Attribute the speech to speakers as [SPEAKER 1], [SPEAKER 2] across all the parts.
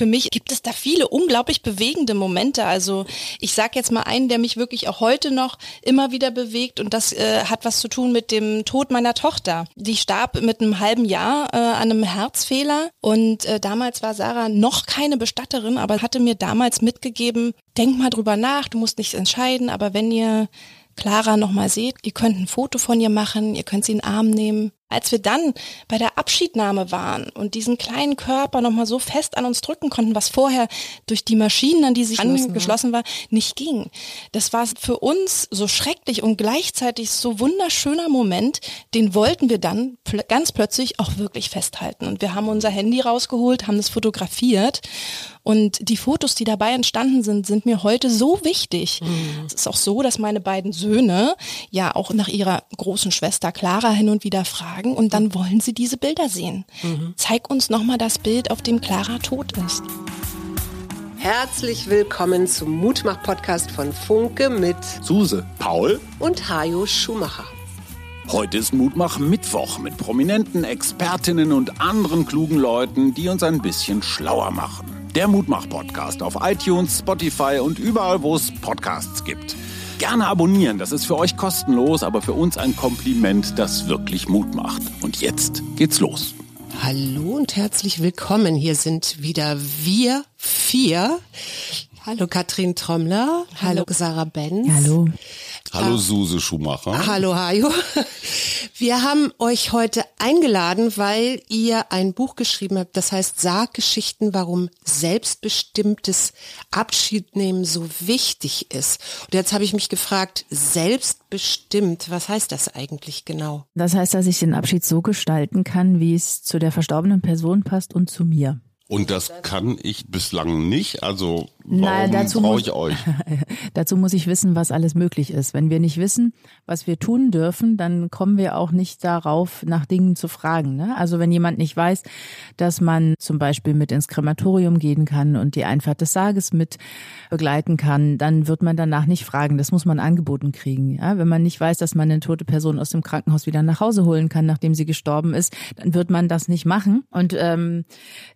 [SPEAKER 1] für mich gibt es da viele unglaublich bewegende Momente. Also ich sage jetzt mal einen, der mich wirklich auch heute noch immer wieder bewegt und das äh, hat was zu tun mit dem Tod meiner Tochter. Die starb mit einem halben Jahr äh, an einem Herzfehler und äh, damals war Sarah noch keine Bestatterin, aber hatte mir damals mitgegeben, denk mal drüber nach, du musst nichts entscheiden, aber wenn ihr Clara nochmal seht, ihr könnt ein Foto von ihr machen, ihr könnt sie in den Arm nehmen. Als wir dann bei der Abschiednahme waren und diesen kleinen Körper nochmal so fest an uns drücken konnten, was vorher durch die Maschinen, an die sich angeschlossen war, nicht ging. Das war für uns so schrecklich und gleichzeitig so wunderschöner Moment, den wollten wir dann pl ganz plötzlich auch wirklich festhalten. Und wir haben unser Handy rausgeholt, haben das fotografiert und die Fotos, die dabei entstanden sind, sind mir heute so wichtig. Mhm. Es ist auch so, dass meine beiden Söhne ja auch nach ihrer großen Schwester Clara hin und wieder fragen und dann wollen sie diese Bilder sehen. Mhm. Zeig uns nochmal das Bild, auf dem Clara tot ist.
[SPEAKER 2] Herzlich willkommen zum Mutmach-Podcast von Funke mit
[SPEAKER 3] Suse, Paul
[SPEAKER 2] und Hajo Schumacher.
[SPEAKER 3] Heute ist Mutmach Mittwoch mit prominenten Expertinnen und anderen klugen Leuten, die uns ein bisschen schlauer machen. Der Mutmach-Podcast auf iTunes, Spotify und überall, wo es Podcasts gibt. Gerne abonnieren, das ist für euch kostenlos, aber für uns ein Kompliment, das wirklich Mut macht. Und jetzt geht's los.
[SPEAKER 2] Hallo und herzlich willkommen. Hier sind wieder wir vier. Hallo Katrin Trommler. Hallo, Hallo Sarah Benz.
[SPEAKER 4] Hallo.
[SPEAKER 3] Hallo Suse Schumacher.
[SPEAKER 2] Hallo Hajo. Wir haben euch heute eingeladen, weil ihr ein Buch geschrieben habt, das heißt Sarggeschichten, warum selbstbestimmtes Abschiednehmen so wichtig ist. Und jetzt habe ich mich gefragt, selbstbestimmt, was heißt das eigentlich genau?
[SPEAKER 4] Das heißt, dass ich den Abschied so gestalten kann, wie es zu der verstorbenen Person passt und zu mir.
[SPEAKER 3] Und das kann ich bislang nicht. Also warum brauche ich euch?
[SPEAKER 4] dazu muss ich wissen, was alles möglich ist. Wenn wir nicht wissen, was wir tun dürfen, dann kommen wir auch nicht darauf, nach Dingen zu fragen. Ne? Also wenn jemand nicht weiß, dass man zum Beispiel mit ins Krematorium gehen kann und die Einfahrt des Sarges mit begleiten kann, dann wird man danach nicht fragen. Das muss man angeboten kriegen. Ja? Wenn man nicht weiß, dass man eine tote Person aus dem Krankenhaus wieder nach Hause holen kann, nachdem sie gestorben ist, dann wird man das nicht machen. Und ähm,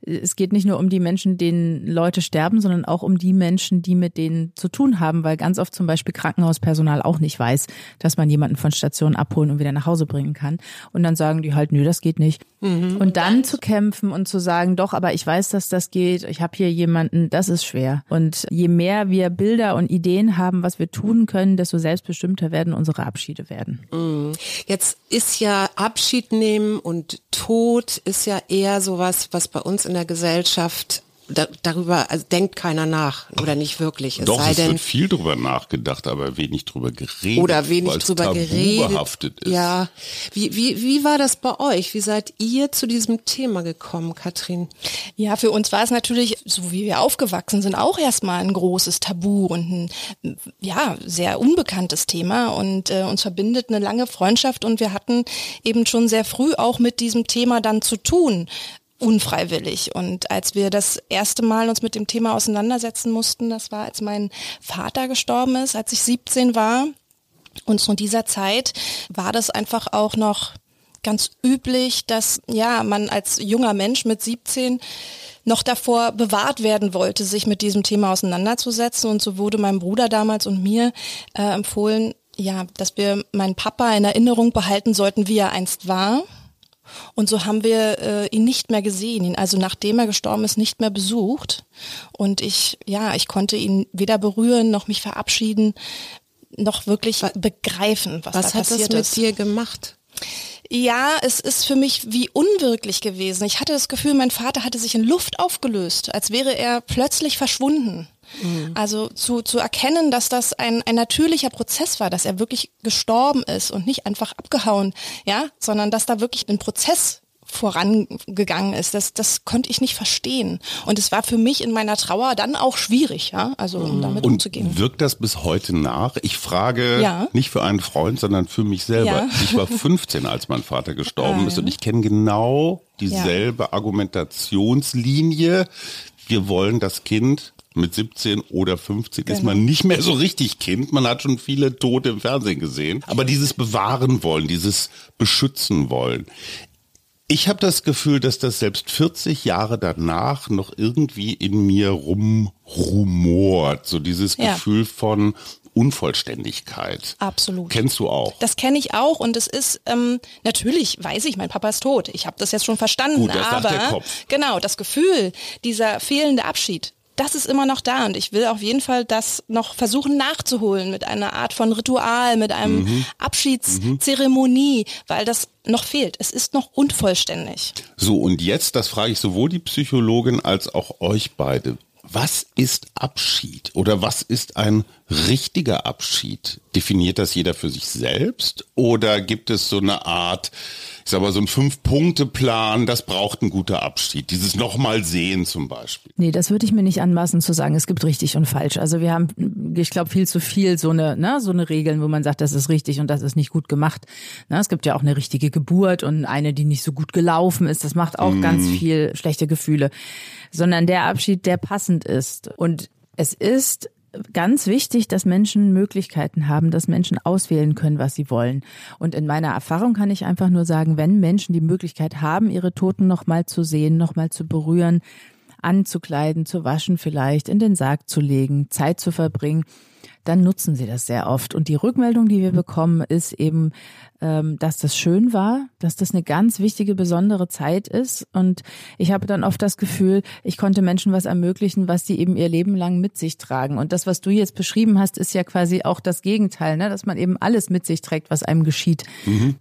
[SPEAKER 4] es geht geht nicht nur um die Menschen, denen Leute sterben, sondern auch um die Menschen, die mit denen zu tun haben, weil ganz oft zum Beispiel Krankenhauspersonal auch nicht weiß, dass man jemanden von Station abholen und wieder nach Hause bringen kann. Und dann sagen die halt, nö, das geht nicht. Mhm. Und dann zu kämpfen und zu sagen, doch, aber ich weiß, dass das geht, ich habe hier jemanden, das ist schwer. Und je mehr wir Bilder und Ideen haben, was wir tun können, desto selbstbestimmter werden unsere Abschiede werden.
[SPEAKER 2] Mhm. Jetzt ist ja Abschied nehmen und Tod ist ja eher sowas, was bei uns in der Gesellschaft Gesellschaft da, darüber also denkt keiner nach oder nicht wirklich.
[SPEAKER 3] Es Doch, sei es denn, wird viel drüber nachgedacht, aber wenig drüber geredet.
[SPEAKER 2] Oder wenig drüber Tabu geredet.
[SPEAKER 3] behaftet ist.
[SPEAKER 2] Ja. Wie, wie, wie war das bei euch? Wie seid ihr zu diesem Thema gekommen, Katrin?
[SPEAKER 1] Ja, für uns war es natürlich, so wie wir aufgewachsen sind, auch erstmal ein großes Tabu und ein ja, sehr unbekanntes Thema und äh, uns verbindet eine lange Freundschaft und wir hatten eben schon sehr früh auch mit diesem Thema dann zu tun unfreiwillig. Und als wir das erste Mal uns mit dem Thema auseinandersetzen mussten, das war, als mein Vater gestorben ist, als ich 17 war. Und zu dieser Zeit war das einfach auch noch ganz üblich, dass ja man als junger Mensch mit 17 noch davor bewahrt werden wollte, sich mit diesem Thema auseinanderzusetzen. Und so wurde meinem Bruder damals und mir äh, empfohlen, ja, dass wir meinen Papa in Erinnerung behalten sollten, wie er einst war und so haben wir äh, ihn nicht mehr gesehen, ihn also nachdem er gestorben ist, nicht mehr besucht. Und ich, ja, ich konnte ihn weder berühren noch mich verabschieden, noch wirklich was, begreifen, was, was da passiert ist.
[SPEAKER 2] Was hat das mit dir gemacht?
[SPEAKER 1] Ja, es ist für mich wie unwirklich gewesen. Ich hatte das Gefühl, mein Vater hatte sich in Luft aufgelöst, als wäre er plötzlich verschwunden. Mhm. Also zu, zu erkennen, dass das ein, ein natürlicher Prozess war, dass er wirklich gestorben ist und nicht einfach abgehauen, ja, sondern dass da wirklich ein Prozess vorangegangen ist. Das, das konnte ich nicht verstehen. Und es war für mich in meiner Trauer dann auch schwierig, ja, also um damit
[SPEAKER 3] und
[SPEAKER 1] umzugehen.
[SPEAKER 3] Wirkt das bis heute nach? Ich frage ja. nicht für einen Freund, sondern für mich selber. Ja. Ich war 15, als mein Vater gestorben ah, ist und ich kenne genau dieselbe ja. Argumentationslinie. Wir wollen das Kind mit 17 oder 15 genau. ist man nicht mehr so richtig Kind. Man hat schon viele Tote im Fernsehen gesehen. Aber dieses Bewahren wollen, dieses Beschützen wollen. Ich habe das Gefühl, dass das selbst 40 Jahre danach noch irgendwie in mir rumrumort. So dieses
[SPEAKER 1] Ja.
[SPEAKER 3] Gefühl von Unvollständigkeit.
[SPEAKER 1] Absolut.
[SPEAKER 3] Kennst du auch?
[SPEAKER 1] Das kenne ich auch und es ist ähm, natürlich weiß ich, mein Papa ist tot. Ich habe das jetzt schon verstanden,
[SPEAKER 3] Gut, das
[SPEAKER 1] aber
[SPEAKER 3] der Kopf.
[SPEAKER 1] genau das Gefühl dieser fehlende Abschied, das ist immer noch da und ich will auf jeden Fall das noch versuchen nachzuholen mit einer Art von Ritual, mit einem
[SPEAKER 3] Mhm.
[SPEAKER 1] Abschiedszeremonie, weil das noch fehlt. Es ist noch unvollständig.
[SPEAKER 3] So, und jetzt, das frage ich sowohl die Psychologin als auch euch beide. Was ist Abschied oder was ist ein richtiger Abschied? Definiert das jeder für sich selbst oder gibt es so eine Art, ich sag mal, so ein Fünf-Punkte-Plan, das braucht ein guter Abschied? Dieses nochmal sehen zum Beispiel.
[SPEAKER 4] Nee, das würde ich mir nicht anmaßen zu sagen. Es gibt richtig und falsch. Also wir haben, ich glaube, viel zu viel so eine, ne, so eine Regeln, wo man sagt, das ist richtig und das ist nicht gut gemacht. Na, es gibt ja auch eine richtige Geburt und eine, die nicht so gut gelaufen ist. Das macht auch ganz viel schlechte Gefühle. Sondern der Abschied, der passend ist. Und es ist ganz wichtig, dass Menschen Möglichkeiten haben, dass Menschen auswählen können, was sie wollen. Und in meiner Erfahrung kann ich einfach nur sagen, wenn Menschen die Möglichkeit haben, ihre Toten nochmal zu sehen, nochmal zu berühren, anzukleiden, zu waschen vielleicht, in den Sarg zu legen, Zeit zu verbringen, dann nutzen sie das sehr oft. Und die Rückmeldung, die wir bekommen, ist eben, ähm, dass das schön war, dass das eine ganz wichtige, besondere Zeit ist. Und ich habe dann oft das Gefühl, ich konnte Menschen was ermöglichen, was die eben ihr Leben lang mit sich tragen. Und das, was du jetzt beschrieben hast, ist ja quasi auch das Gegenteil, ne? dass man eben alles mit sich trägt, was einem geschieht.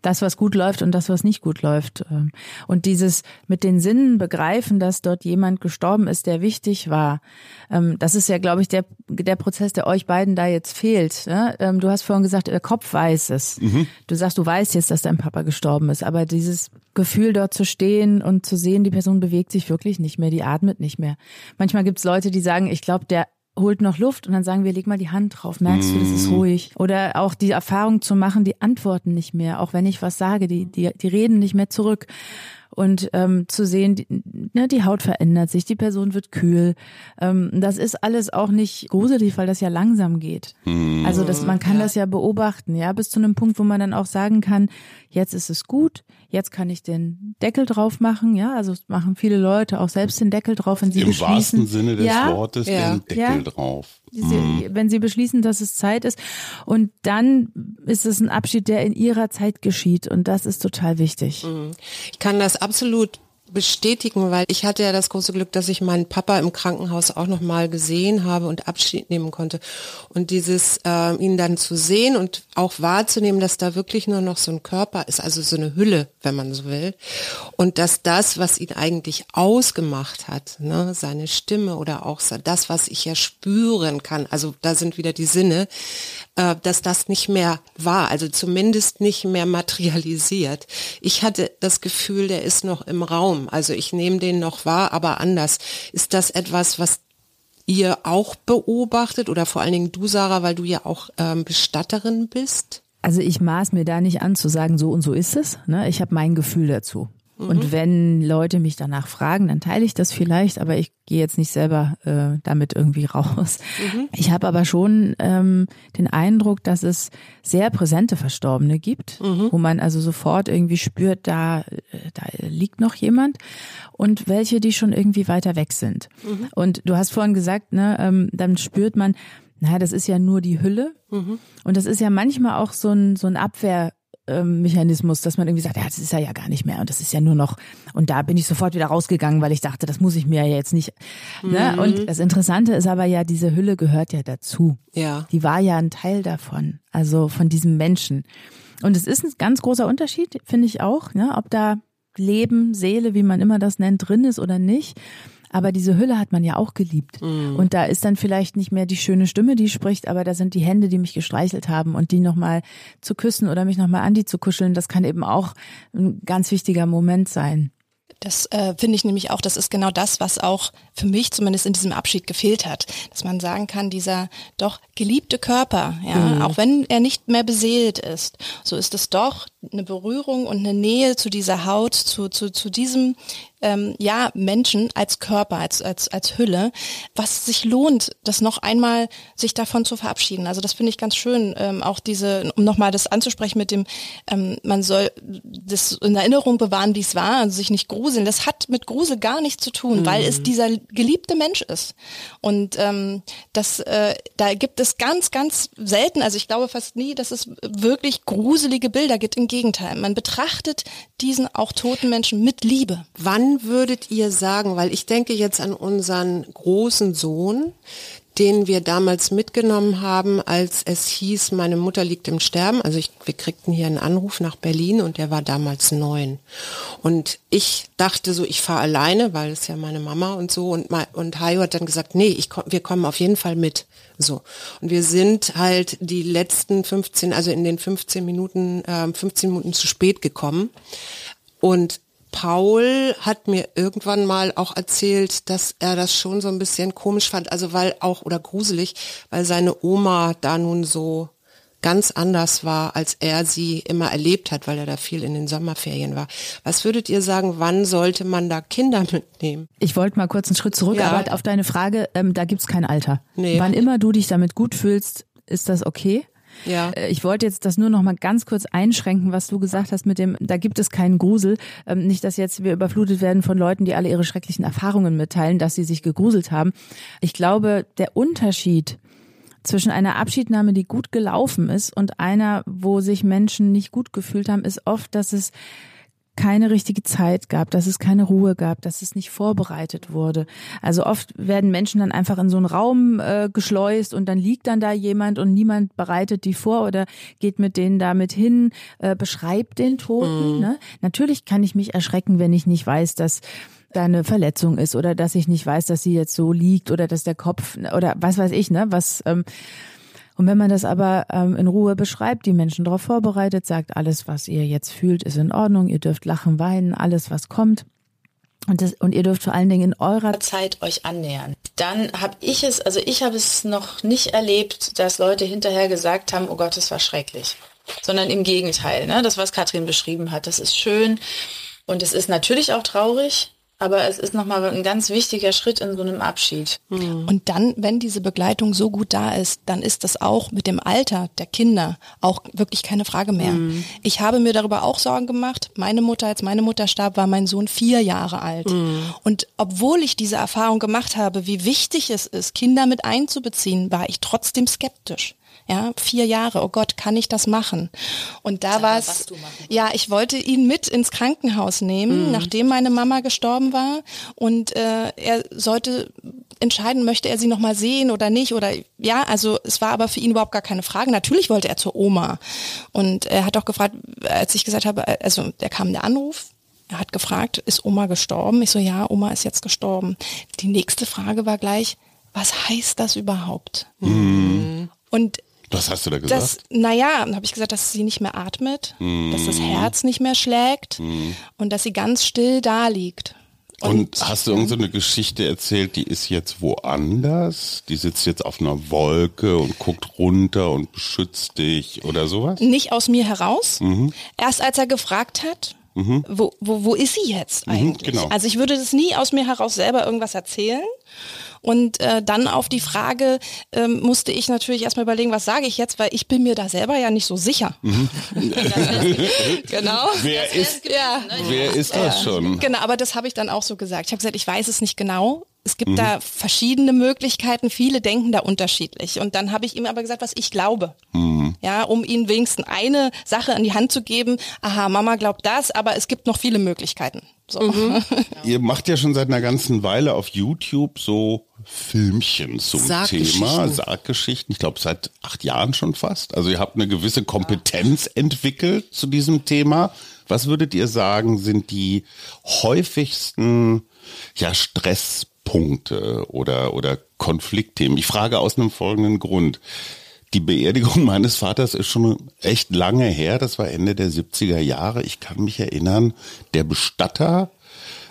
[SPEAKER 4] Das, was gut läuft und das, was nicht gut läuft. Ähm, Und dieses mit den Sinnen begreifen, dass dort jemand gestorben ist, der wichtig war. Ähm, Das ist ja, glaube ich, der, der Prozess, der euch beiden da jetzt fehlt. ne? Ähm, Du hast vorhin gesagt, der Kopf weiß es. Du sagst, du weißt jetzt, dass dein Papa gestorben ist. Aber dieses Gefühl, dort zu stehen und zu sehen, die Person bewegt sich wirklich nicht mehr, die atmet nicht mehr. Manchmal gibt es Leute, die sagen, ich glaube, der holt noch Luft und dann sagen wir, leg mal die Hand drauf, merkst du, das ist ruhig. Oder auch die Erfahrung zu machen, die antworten nicht mehr, auch wenn ich was sage, die, die, die reden nicht mehr zurück. Und ähm, zu sehen, die, ne, die Haut verändert sich, die Person wird kühl. Ähm, das ist alles auch nicht gruselig, weil das ja langsam geht. Also das, man kann das ja beobachten, ja, bis zu einem Punkt, wo man dann auch sagen kann, jetzt ist es gut, jetzt kann ich den Deckel drauf machen, ja, also machen viele Leute auch selbst den Deckel drauf, wenn sie
[SPEAKER 3] Im
[SPEAKER 4] beschließen.
[SPEAKER 3] wahrsten Sinne des
[SPEAKER 4] ja,
[SPEAKER 3] Wortes
[SPEAKER 2] ja,
[SPEAKER 3] den Deckel
[SPEAKER 4] ja.
[SPEAKER 3] drauf.
[SPEAKER 4] diese, wenn sie beschließen, dass es Zeit ist. Und dann ist es ein Abschied, der in ihrer Zeit geschieht. Und das ist total wichtig.
[SPEAKER 2] Ich kann das absolut bestätigen, weil ich hatte ja das große Glück, dass ich meinen Papa im Krankenhaus auch noch mal gesehen habe und Abschied nehmen konnte. Und dieses äh, ihn dann zu sehen und auch wahrzunehmen, dass da wirklich nur noch so ein Körper ist, also so eine Hülle, wenn man so will, und dass das, was ihn eigentlich ausgemacht hat, ne, seine Stimme oder auch das, was ich ja spüren kann, also da sind wieder die Sinne, äh, dass das nicht mehr war, also zumindest nicht mehr materialisiert. Ich hatte das Gefühl, der ist noch im Raum, also ich nehme den noch wahr, aber anders. Ist das etwas, was ihr auch beobachtet oder vor allen Dingen du, Sarah, weil du ja auch ähm, Bestatterin bist?
[SPEAKER 4] Also ich maß mir da nicht an zu sagen, so und so ist es. Ne? Ich habe mein Gefühl dazu. Und wenn Leute mich danach fragen, dann teile ich das vielleicht, aber ich gehe jetzt nicht selber äh, damit irgendwie raus. Ich habe aber schon ähm, den Eindruck, dass es sehr präsente Verstorbene gibt, wo man also sofort irgendwie spürt, da, äh, da liegt noch jemand und welche, die schon irgendwie weiter weg sind. Und du hast vorhin gesagt, ne, ähm, dann spürt man, naja, das ist ja nur die Hülle. Und das ist ja manchmal auch so ein, so ein Abwehr. Ähm, Mechanismus, dass man irgendwie sagt, ja, das ist er ja gar nicht mehr und das ist ja nur noch und da bin ich sofort wieder rausgegangen, weil ich dachte, das muss ich mir ja jetzt nicht. Ne? Und das Interessante ist aber ja, diese Hülle gehört ja dazu.
[SPEAKER 2] Ja.
[SPEAKER 4] Die war ja ein Teil davon, also von diesem Menschen. Und es ist ein ganz großer Unterschied, finde ich auch, ne? ob da Leben, Seele, wie man immer das nennt, drin ist oder nicht. Aber diese Hülle hat man ja auch geliebt. Und da ist dann vielleicht nicht mehr die schöne Stimme, die spricht, aber da sind die Hände, die mich gestreichelt haben und die nochmal zu küssen oder mich nochmal an die zu kuscheln, das kann eben auch ein ganz wichtiger Moment sein.
[SPEAKER 1] Das äh, finde ich nämlich auch, das ist genau das, was auch für mich zumindest in diesem Abschied gefehlt hat. Dass man sagen kann, dieser doch geliebte Körper, ja, auch wenn er nicht mehr beseelt ist, so ist es doch eine Berührung und eine Nähe zu dieser Haut, zu, zu, zu diesem ähm, ja, Menschen als Körper, als, als, als Hülle, was sich lohnt, das noch einmal sich davon zu verabschieden. Also das finde ich ganz schön, ähm, auch diese, um nochmal das anzusprechen mit dem, ähm, man soll das in Erinnerung bewahren, wie es war, also sich nicht gruseln. Das hat mit Grusel gar nichts zu tun, mhm. weil es dieser geliebte Mensch ist. Und ähm, das, äh, da gibt es ganz, ganz selten, also ich glaube fast nie, dass es wirklich gruselige Bilder gibt. Im Gegenteil, man betrachtet diesen auch toten Menschen mit Liebe.
[SPEAKER 2] Wann würdet ihr sagen, weil ich denke jetzt an unseren großen Sohn, den wir damals mitgenommen haben, als es hieß, meine Mutter liegt im Sterben. Also ich, wir kriegten hier einen Anruf nach Berlin und der war damals neun. Und ich dachte so, ich fahre alleine, weil es ja meine Mama und so. Und, und Hayo hat dann gesagt, nee, ich komm, wir kommen auf jeden Fall mit. So. Und wir sind halt die letzten 15, also in den 15 Minuten, äh, 15 Minuten zu spät gekommen. Und Paul hat mir irgendwann mal auch erzählt, dass er das schon so ein bisschen komisch fand, also weil auch oder gruselig, weil seine Oma da nun so ganz anders war, als er sie immer erlebt hat, weil er da viel in den Sommerferien war. Was würdet ihr sagen, wann sollte man da Kinder mitnehmen?
[SPEAKER 4] Ich wollte mal kurz einen Schritt zurück, ja. aber auf deine Frage, ähm, da gibt's kein Alter. Nee. Wann immer du dich damit gut fühlst, ist das okay? Ja. Äh, ich wollte jetzt das nur noch mal ganz kurz einschränken, was du gesagt hast mit dem, da gibt es keinen Grusel. Ähm, nicht, dass jetzt wir überflutet werden von Leuten, die alle ihre schrecklichen Erfahrungen mitteilen, dass sie sich gegruselt haben. Ich glaube, der Unterschied zwischen einer Abschiednahme, die gut gelaufen ist und einer, wo sich Menschen nicht gut gefühlt haben, ist oft, dass es keine richtige Zeit gab, dass es keine Ruhe gab, dass es nicht vorbereitet wurde. Also oft werden Menschen dann einfach in so einen Raum äh, geschleust und dann liegt dann da jemand und niemand bereitet die vor oder geht mit denen damit hin, äh, beschreibt den Toten. Mhm. Ne? Natürlich kann ich mich erschrecken, wenn ich nicht weiß, dass da eine Verletzung ist oder dass ich nicht weiß, dass sie jetzt so liegt oder dass der Kopf oder was weiß ich, ne, was ähm, und wenn man das aber ähm, in Ruhe beschreibt, die Menschen darauf vorbereitet, sagt, alles, was ihr jetzt fühlt, ist in Ordnung, ihr dürft lachen, weinen, alles, was kommt. Und, das, und ihr dürft vor allen Dingen in eurer Zeit euch annähern. Dann habe ich es, also ich habe es noch nicht erlebt, dass Leute hinterher gesagt haben, oh Gott, das war schrecklich. Sondern im Gegenteil, ne? das, was Katrin beschrieben hat, das ist schön. Und es ist natürlich auch traurig, aber es ist nochmal ein ganz wichtiger Schritt in so einem Abschied.
[SPEAKER 1] Mhm. Und dann, wenn diese Begleitung so gut da ist, dann ist das auch mit dem Alter der Kinder auch wirklich keine Frage mehr. Mhm. Ich habe mir darüber auch Sorgen gemacht. Meine Mutter, als meine Mutter starb, war mein Sohn vier Jahre alt. Mhm. Und obwohl ich diese Erfahrung gemacht habe, wie wichtig es ist, Kinder mit einzubeziehen, war ich trotzdem skeptisch. Ja, vier Jahre. Oh Gott, kann ich das machen? Und da war es, ja, ich wollte ihn mit ins Krankenhaus nehmen, mhm. nachdem meine Mama gestorben war. Und äh, er sollte entscheiden, möchte er sie noch mal sehen oder nicht. Oder ja, also es war aber für ihn überhaupt gar keine Frage. Natürlich wollte er zur Oma. Und er hat auch gefragt, als ich gesagt habe, also da kam der Anruf, er hat gefragt, ist Oma gestorben? Ich so, ja, Oma ist jetzt gestorben. Die nächste Frage war gleich, was heißt das überhaupt? Mhm. Und
[SPEAKER 3] was hast du da gesagt?
[SPEAKER 1] Das, naja, habe ich gesagt, dass sie nicht mehr atmet, mm. dass das Herz nicht mehr schlägt mm. und dass sie ganz still da liegt.
[SPEAKER 3] Und, und hast du irgendeine so Geschichte erzählt, die ist jetzt woanders? Die sitzt jetzt auf einer Wolke und guckt runter und beschützt dich oder sowas?
[SPEAKER 1] Nicht aus mir heraus. Mhm. Erst als er gefragt hat, mhm. wo, wo, wo ist sie jetzt mhm, eigentlich? Mhm, genau. Also ich würde das nie aus mir heraus selber irgendwas erzählen. Und äh, dann auf die Frage ähm, musste ich natürlich erstmal überlegen, was sage ich jetzt, weil ich bin mir da selber ja nicht so sicher. Mhm.
[SPEAKER 3] genau. Wer ist, ja. wer ist das schon?
[SPEAKER 1] Genau, aber das habe ich dann auch so gesagt. Ich habe gesagt, ich weiß es nicht genau. Es gibt mhm. da verschiedene Möglichkeiten, viele denken da unterschiedlich. Und dann habe ich ihm aber gesagt, was ich glaube. Mhm. Ja, um ihm wenigstens eine Sache in die Hand zu geben. Aha, Mama glaubt das, aber es gibt noch viele Möglichkeiten. So. Mhm.
[SPEAKER 3] Ihr macht ja schon seit einer ganzen Weile auf YouTube so Filmchen zum Thema Sarggeschichten. Ich glaube seit acht Jahren schon fast. Also ihr habt eine gewisse Kompetenz entwickelt zu diesem Thema. Was würdet ihr sagen, sind die häufigsten ja, Stresspunkte oder, oder Konfliktthemen? Ich frage aus einem folgenden Grund. Die Beerdigung meines Vaters ist schon echt lange her. Das war Ende der 70er Jahre. Ich kann mich erinnern, der Bestatter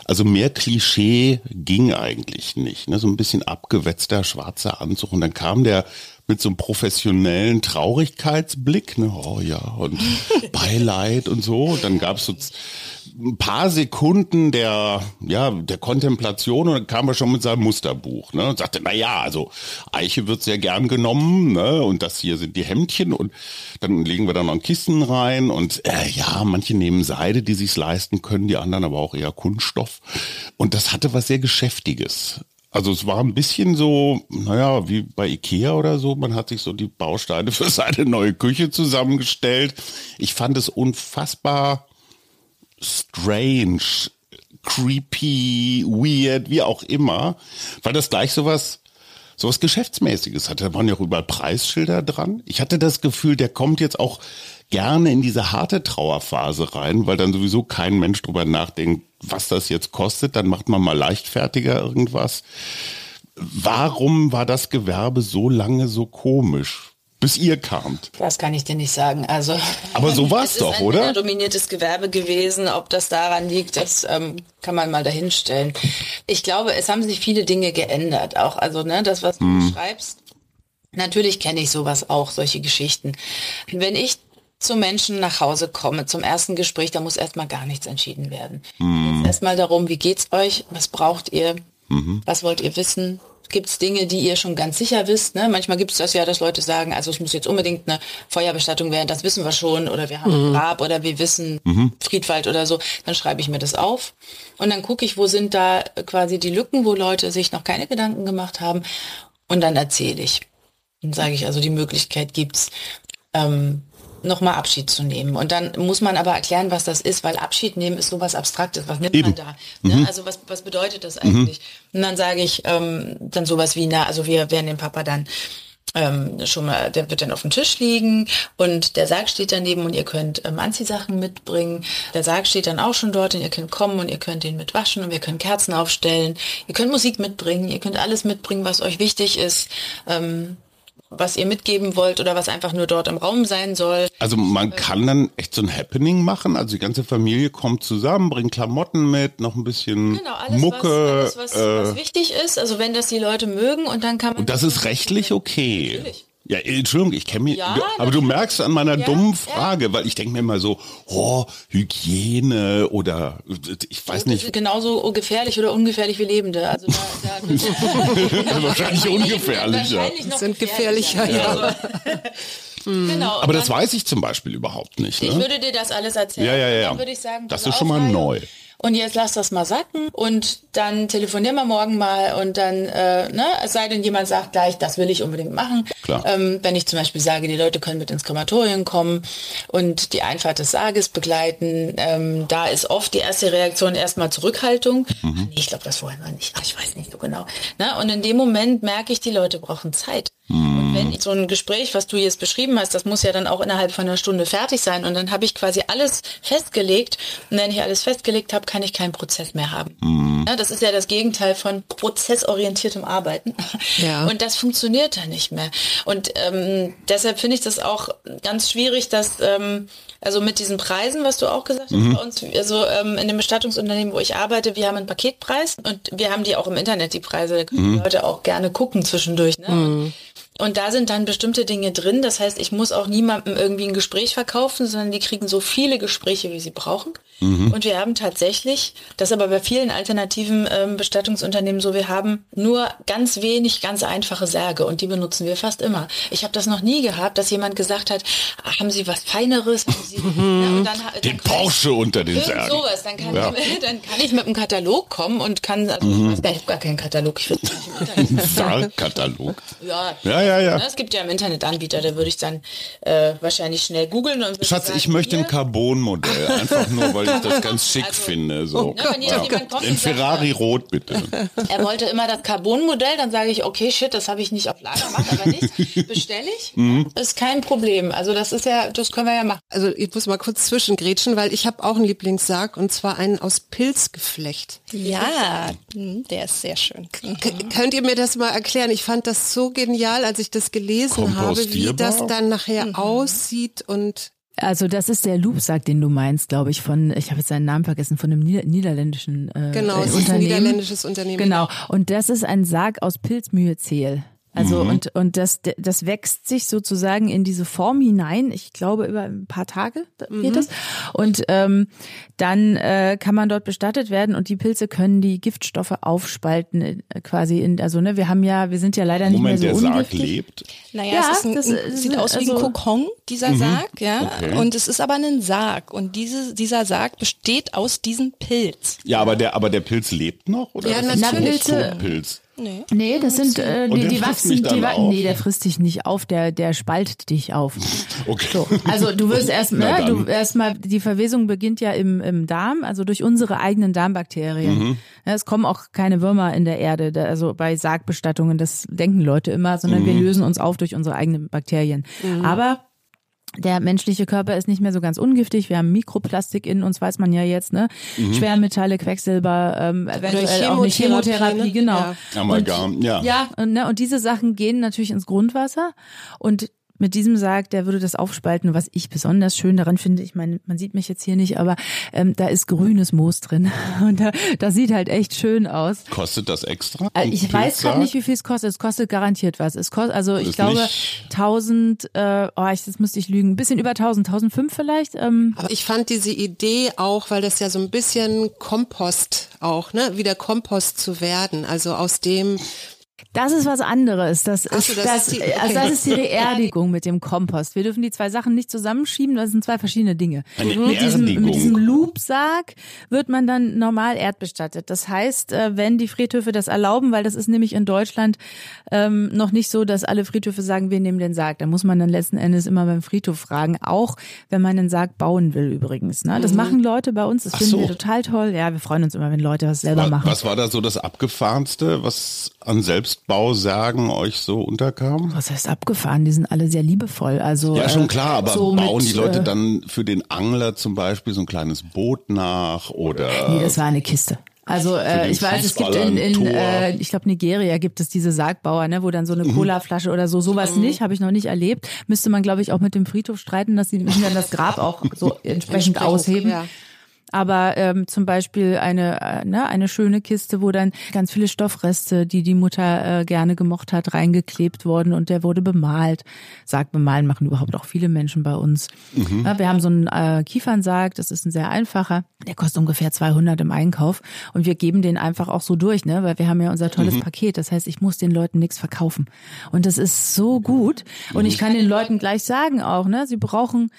[SPEAKER 3] also mehr Klischee ging eigentlich nicht. Ne? So ein bisschen abgewetzter schwarzer Anzug. Und dann kam der mit so einem professionellen Traurigkeitsblick, ne, oh ja, und Beileid und so. Dann gab es so ein paar Sekunden der, ja, der Kontemplation und dann kam er schon mit seinem Musterbuch, ne, und sagte, na ja, also Eiche wird sehr gern genommen, ne, und das hier sind die Hemdchen und dann legen wir da noch ein Kissen rein und äh, ja, manche nehmen Seide, die sich's leisten können, die anderen aber auch eher Kunststoff. Und das hatte was sehr Geschäftiges. Also es war ein bisschen so, naja, wie bei Ikea oder so. Man hat sich so die Bausteine für seine neue Küche zusammengestellt. Ich fand es unfassbar strange, creepy, weird, wie auch immer, weil das gleich sowas sowas Geschäftsmäßiges hatte. Da waren ja auch überall Preisschilder dran. Ich hatte das Gefühl, der kommt jetzt auch gerne in diese harte Trauerphase rein, weil dann sowieso kein Mensch drüber nachdenkt, was das jetzt kostet. Dann macht man mal leichtfertiger irgendwas. Warum war das Gewerbe so lange so komisch? bis ihr kamt.
[SPEAKER 4] Das kann ich dir nicht sagen. Also,
[SPEAKER 3] aber so war es doch,
[SPEAKER 4] ein
[SPEAKER 3] oder?
[SPEAKER 4] Ein dominiertes Gewerbe gewesen. Ob das daran liegt, das ähm, kann man mal dahinstellen. Ich glaube, es haben sich viele Dinge geändert. Auch also ne, das, was hm. du beschreibst. Natürlich kenne ich sowas auch, solche Geschichten. Wenn ich zu Menschen nach Hause komme, zum ersten Gespräch, da muss erstmal gar nichts entschieden werden. Hm. Erstmal darum, wie geht's euch? Was braucht ihr? Mhm. Was wollt ihr wissen? Gibt es Dinge, die ihr schon ganz sicher wisst? Ne? Manchmal gibt es das ja, dass Leute sagen, also es muss jetzt unbedingt eine Feuerbestattung werden, das wissen wir schon, oder wir haben mhm. ein Grab oder wir wissen mhm. Friedwald oder so. Dann schreibe ich mir das auf und dann gucke ich, wo sind da quasi die Lücken, wo Leute sich noch keine Gedanken gemacht haben und dann erzähle ich. Dann sage ich also, die Möglichkeit gibt's. Ähm, nochmal Abschied zu nehmen. Und dann muss man aber erklären, was das ist, weil Abschied nehmen ist sowas Abstraktes. Was nimmt Eben. man da? Ne? Mhm. Also was, was bedeutet das eigentlich? Mhm. Und dann sage ich ähm, dann sowas wie, na, also wir werden den Papa dann ähm, schon mal, der wird dann auf dem Tisch liegen und der Sarg steht daneben und ihr könnt ähm, Anziehsachen mitbringen. Der Sarg steht dann auch schon dort und ihr könnt kommen und ihr könnt den mitwaschen und wir können Kerzen aufstellen. Ihr könnt Musik mitbringen, ihr könnt alles mitbringen, was euch wichtig ist. Ähm, was ihr mitgeben wollt oder was einfach nur dort im Raum sein soll.
[SPEAKER 3] Also man kann dann echt so ein Happening machen. Also die ganze Familie kommt zusammen, bringt Klamotten mit, noch ein bisschen genau, alles, Mucke.
[SPEAKER 4] Was, alles, was, äh, was wichtig ist, also wenn das die Leute mögen und dann kann man.
[SPEAKER 3] Und das ist rechtlich okay. Natürlich. Ja, Entschuldigung, ich kenne mich, ja, aber du merkst an meiner ja, dummen Frage, ja. weil ich denke mir immer so, oh, Hygiene oder ich weiß nicht.
[SPEAKER 4] genauso gefährlich oder ungefährlich wie Lebende. Also da,
[SPEAKER 3] da wahrscheinlich ungefährlicher. Wahrscheinlich
[SPEAKER 2] Sind gefährlicher, ja.
[SPEAKER 4] Genau,
[SPEAKER 3] aber das weiß ich zum Beispiel überhaupt nicht.
[SPEAKER 4] Ne? Ich würde dir das alles erzählen.
[SPEAKER 3] Ja, ja, ja.
[SPEAKER 4] Dann würde ich sagen,
[SPEAKER 3] das ist schon mal neu
[SPEAKER 4] und jetzt lass das mal sacken und dann telefonieren wir morgen mal und dann, äh, ne, es sei denn, jemand sagt gleich, das will ich unbedingt machen. Ähm, wenn ich zum Beispiel sage, die Leute können mit ins Krematorium kommen und die Einfahrt des Sarges begleiten, ähm, da ist oft die erste Reaktion erstmal Zurückhaltung. Mhm. Nee, ich glaube, das vorher noch nicht. Ach, ich weiß nicht so genau. Ne? Und in dem Moment merke ich, die Leute brauchen Zeit. Und wenn so ein Gespräch, was du jetzt beschrieben hast, das muss ja dann auch innerhalb von einer Stunde fertig sein. Und dann habe ich quasi alles festgelegt. Und wenn ich alles festgelegt habe, kann ich keinen Prozess mehr haben. Mhm. Ja, das ist ja das Gegenteil von prozessorientiertem Arbeiten. Ja. Und das funktioniert dann nicht mehr. Und ähm, deshalb finde ich das auch ganz schwierig, dass ähm, also mit diesen Preisen, was du auch gesagt hast, mhm. bei uns, also ähm, in dem Bestattungsunternehmen, wo ich arbeite, wir haben einen Paketpreis und wir haben die auch im Internet, die Preise, da können mhm. die Leute auch gerne gucken zwischendurch. Ne? Mhm. Und da sind dann bestimmte Dinge drin. Das heißt, ich muss auch niemandem irgendwie ein Gespräch verkaufen, sondern die kriegen so viele Gespräche, wie sie brauchen. Mhm. Und wir haben tatsächlich, das ist aber bei vielen alternativen ähm, Bestattungsunternehmen so, wir haben nur ganz wenig ganz einfache Särge und die benutzen wir fast immer. Ich habe das noch nie gehabt, dass jemand gesagt hat, haben Sie was Feineres? Sie,
[SPEAKER 3] mhm. ja, dann, dann den Porsche unter den Särgen.
[SPEAKER 4] Sowas. Dann kann, ja. ich, dann kann ich mit einem Katalog kommen und kann, also mhm. ich, habe gar keinen Katalog, ich finde
[SPEAKER 3] Sargkatalog.
[SPEAKER 4] Ja. ja, ja, ja. Es gibt ja im Internet Anbieter, da würde ich dann äh, wahrscheinlich schnell googeln. und
[SPEAKER 3] Schatz, sagen, ich möchte ein Carbon-Modell, einfach nur, weil ich das ganz schick also, finde. So. Oh, ne, ja. In Ferrari sagt, Rot, bitte.
[SPEAKER 4] Er wollte immer das Carbon-Modell, dann sage ich, okay, shit, das habe ich nicht auf Lager, macht aber nichts. Bestelle ich, mhm. ist kein Problem. Also das ist ja, das können wir ja machen.
[SPEAKER 2] Also ich muss mal kurz zwischengrätschen, weil ich habe auch einen Lieblingssarg und zwar einen aus Pilzgeflecht.
[SPEAKER 1] Ja, hm, der ist sehr schön.
[SPEAKER 2] Mhm. Könnt ihr mir das mal erklären? Ich fand das so genial, als ich das gelesen habe, wie das dann nachher mhm. aussieht und
[SPEAKER 5] also das ist der Loopsack, den du meinst, glaube ich, von, ich habe jetzt seinen Namen vergessen, von einem Nieder niederländischen äh,
[SPEAKER 2] Genau,
[SPEAKER 5] es
[SPEAKER 2] ist ein niederländisches Unternehmen.
[SPEAKER 5] Genau, und das ist ein Sarg aus Pilzmühezehl.
[SPEAKER 4] Also und und das das wächst sich sozusagen in diese Form hinein. Ich glaube über ein paar Tage geht das. Und ähm, dann äh, kann man dort bestattet werden und die Pilze können die Giftstoffe aufspalten äh, quasi in also ne wir haben ja wir sind ja leider
[SPEAKER 3] Moment,
[SPEAKER 4] nicht mehr
[SPEAKER 3] der
[SPEAKER 4] so
[SPEAKER 3] Sarg
[SPEAKER 4] ungiftig.
[SPEAKER 3] lebt.
[SPEAKER 1] Naja,
[SPEAKER 4] Ja,
[SPEAKER 1] es ist ein,
[SPEAKER 4] das
[SPEAKER 1] ein,
[SPEAKER 4] ist-
[SPEAKER 1] sieht aus wie ein
[SPEAKER 4] also-
[SPEAKER 1] Kokon, dieser Sarg, ja.
[SPEAKER 3] Mhm. Okay.
[SPEAKER 1] Und es ist aber ein Sarg. Und diese, dieser Sarg besteht aus diesem Pilz.
[SPEAKER 3] Ja, aber der, aber der Pilz lebt noch? Oder
[SPEAKER 2] Ja,
[SPEAKER 3] ist das
[SPEAKER 2] natürlich.
[SPEAKER 3] so ein Pilz?
[SPEAKER 1] Nee.
[SPEAKER 4] Nee, das sind äh,
[SPEAKER 3] Und
[SPEAKER 4] die,
[SPEAKER 3] der
[SPEAKER 4] die
[SPEAKER 3] frisst
[SPEAKER 4] wachsen, die wa-
[SPEAKER 3] auf?
[SPEAKER 4] nee, der frisst dich nicht auf, der der spaltet dich auf.
[SPEAKER 3] Okay.
[SPEAKER 4] So, also du wirst erst
[SPEAKER 3] Na
[SPEAKER 4] ne, du erstmal die Verwesung beginnt ja im, im Darm, also durch unsere eigenen Darmbakterien.
[SPEAKER 3] Mhm.
[SPEAKER 4] Ja, es kommen auch keine Würmer in der Erde, da, also bei Sargbestattungen, das denken Leute immer, sondern
[SPEAKER 3] Mhm.
[SPEAKER 4] wir lösen uns auf durch unsere eigenen Bakterien. Aber der menschliche Körper ist nicht mehr so ganz ungiftig. Wir haben Mikroplastik in uns, weiß man ja jetzt, ne?
[SPEAKER 3] Mhm.
[SPEAKER 4] Schwermetalle, Quecksilber, ähm, eventuell auch eine
[SPEAKER 2] Chemotherapie,
[SPEAKER 4] Chemotherapie,
[SPEAKER 2] ne?
[SPEAKER 4] genau.
[SPEAKER 2] Ja.
[SPEAKER 3] Amalgam, ja.
[SPEAKER 4] Ja, und, ne, und diese Sachen gehen natürlich ins Grundwasser und mit diesem Sarg, der würde das aufspalten. Was ich besonders schön daran finde, ich meine, man sieht mich jetzt hier nicht, aber ähm, da ist grünes Moos drin und da, das sieht halt echt schön aus.
[SPEAKER 3] Kostet das extra?
[SPEAKER 4] Äh, Ich weiß
[SPEAKER 3] Pilzsarg?
[SPEAKER 4] gerade nicht, wie viel es kostet. Es kostet garantiert was. Es kostet, also ich
[SPEAKER 3] Ist
[SPEAKER 4] glaube
[SPEAKER 3] nicht-
[SPEAKER 4] 1000, äh, oh, ich, das müsste ich lügen, ein bisschen über 1000, 1005 vielleicht. Ähm,
[SPEAKER 2] Aber ich fand diese Idee auch, weil das ja so ein bisschen Kompost auch, ne, wieder Kompost zu werden. Also aus dem,
[SPEAKER 4] Das ist was anderes. Das ist,
[SPEAKER 2] so, das
[SPEAKER 4] das,
[SPEAKER 2] ist die-
[SPEAKER 4] also
[SPEAKER 2] okay.
[SPEAKER 4] das ist die Beerdigung mit dem Kompost. Wir dürfen die zwei Sachen nicht zusammenschieben, das sind zwei verschiedene Dinge.
[SPEAKER 3] Eine
[SPEAKER 4] mit diesem, mit diesem Loopsarg wird man dann normal erdbestattet. Das heißt, äh, wenn die Friedhöfe das erlauben, weil das ist nämlich in Deutschland ähm, noch nicht so, dass alle Friedhöfe sagen, wir nehmen den Sarg. Da muss man dann letzten Endes immer beim Friedhof fragen, auch wenn man einen Sarg bauen will übrigens. Ne? Das machen Leute bei uns, das
[SPEAKER 3] Ach
[SPEAKER 4] finden
[SPEAKER 3] so.
[SPEAKER 4] wir total toll. Ja, wir freuen uns immer, wenn Leute was selber
[SPEAKER 3] Was,
[SPEAKER 4] machen.
[SPEAKER 3] was war da so das Abgefahrenste, was an Selbstbausagen euch so unterkam?
[SPEAKER 4] Was heißt abgefahren? Die sind alle sehr liebevoll. Also
[SPEAKER 3] Ja, schon
[SPEAKER 4] äh,
[SPEAKER 3] klar, aber
[SPEAKER 4] so
[SPEAKER 3] bauen
[SPEAKER 4] mit,
[SPEAKER 3] die Leute
[SPEAKER 4] äh,
[SPEAKER 3] dann für den Angler zum Beispiel so ein kleines Boot nach oder
[SPEAKER 4] Nee, das war eine Kiste. Also äh, ich weiß, es gibt in, in äh, ich glaube Nigeria gibt es diese Sargbauer, ne, wo dann so eine
[SPEAKER 3] Mhm.
[SPEAKER 4] Colaflasche oder so sowas nicht, habe ich noch nicht erlebt. Müsste man glaube ich auch mit dem Friedhof streiten, dass sie müssen dann das Grab auch so entsprechend ausheben.
[SPEAKER 2] ja.
[SPEAKER 4] Aber ähm, zum Beispiel eine, äh, ne, eine schöne Kiste, wo dann ganz viele Stoffreste, die die Mutter äh, gerne gemocht hat, reingeklebt wurden und der wurde bemalt. Sarg bemalen machen überhaupt auch viele Menschen bei uns. Ja, wir haben so einen äh, Kiefernsarg, das ist ein sehr einfacher. Der kostet ungefähr 200 im Einkauf und wir geben den einfach auch so durch, ne, weil wir haben ja unser tolles Paket. Das heißt, ich muss den Leuten nichts verkaufen und das ist so gut. Und ich kann den Leuten gleich sagen auch, ne, sie brauchen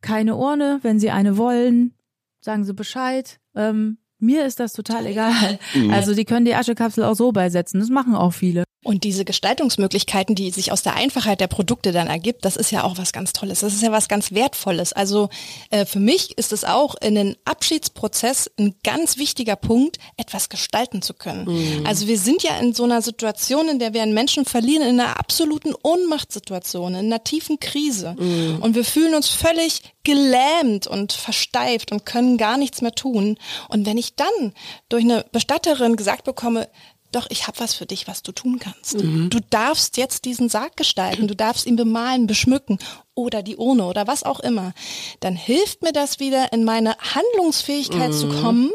[SPEAKER 4] keine Urne, wenn sie eine wollen sagen Sie Bescheid. Ähm, mir ist das total egal. Also die können die Aschekapsel auch so beisetzen. Das machen auch viele.
[SPEAKER 1] Und diese Gestaltungsmöglichkeiten, die sich aus der Einfachheit der Produkte dann ergibt, das ist ja auch was ganz Tolles. Das ist ja was ganz Wertvolles. Also äh, für mich ist es auch in den Abschiedsprozess ein ganz wichtiger Punkt, etwas gestalten zu können. Also wir sind ja in so einer Situation, in der wir einen Menschen verlieren, in einer absoluten Ohnmachtssituation, in einer tiefen Krise. Und wir fühlen uns völlig gelähmt und versteift und können gar nichts mehr tun. Und wenn ich dann durch eine Bestatterin gesagt bekomme, doch, ich habe was für dich, was du tun kannst. Du darfst jetzt diesen Sarg gestalten, du darfst ihn bemalen, beschmücken oder die Urne oder was auch immer. Dann hilft mir das wieder in meine Handlungsfähigkeit zu kommen.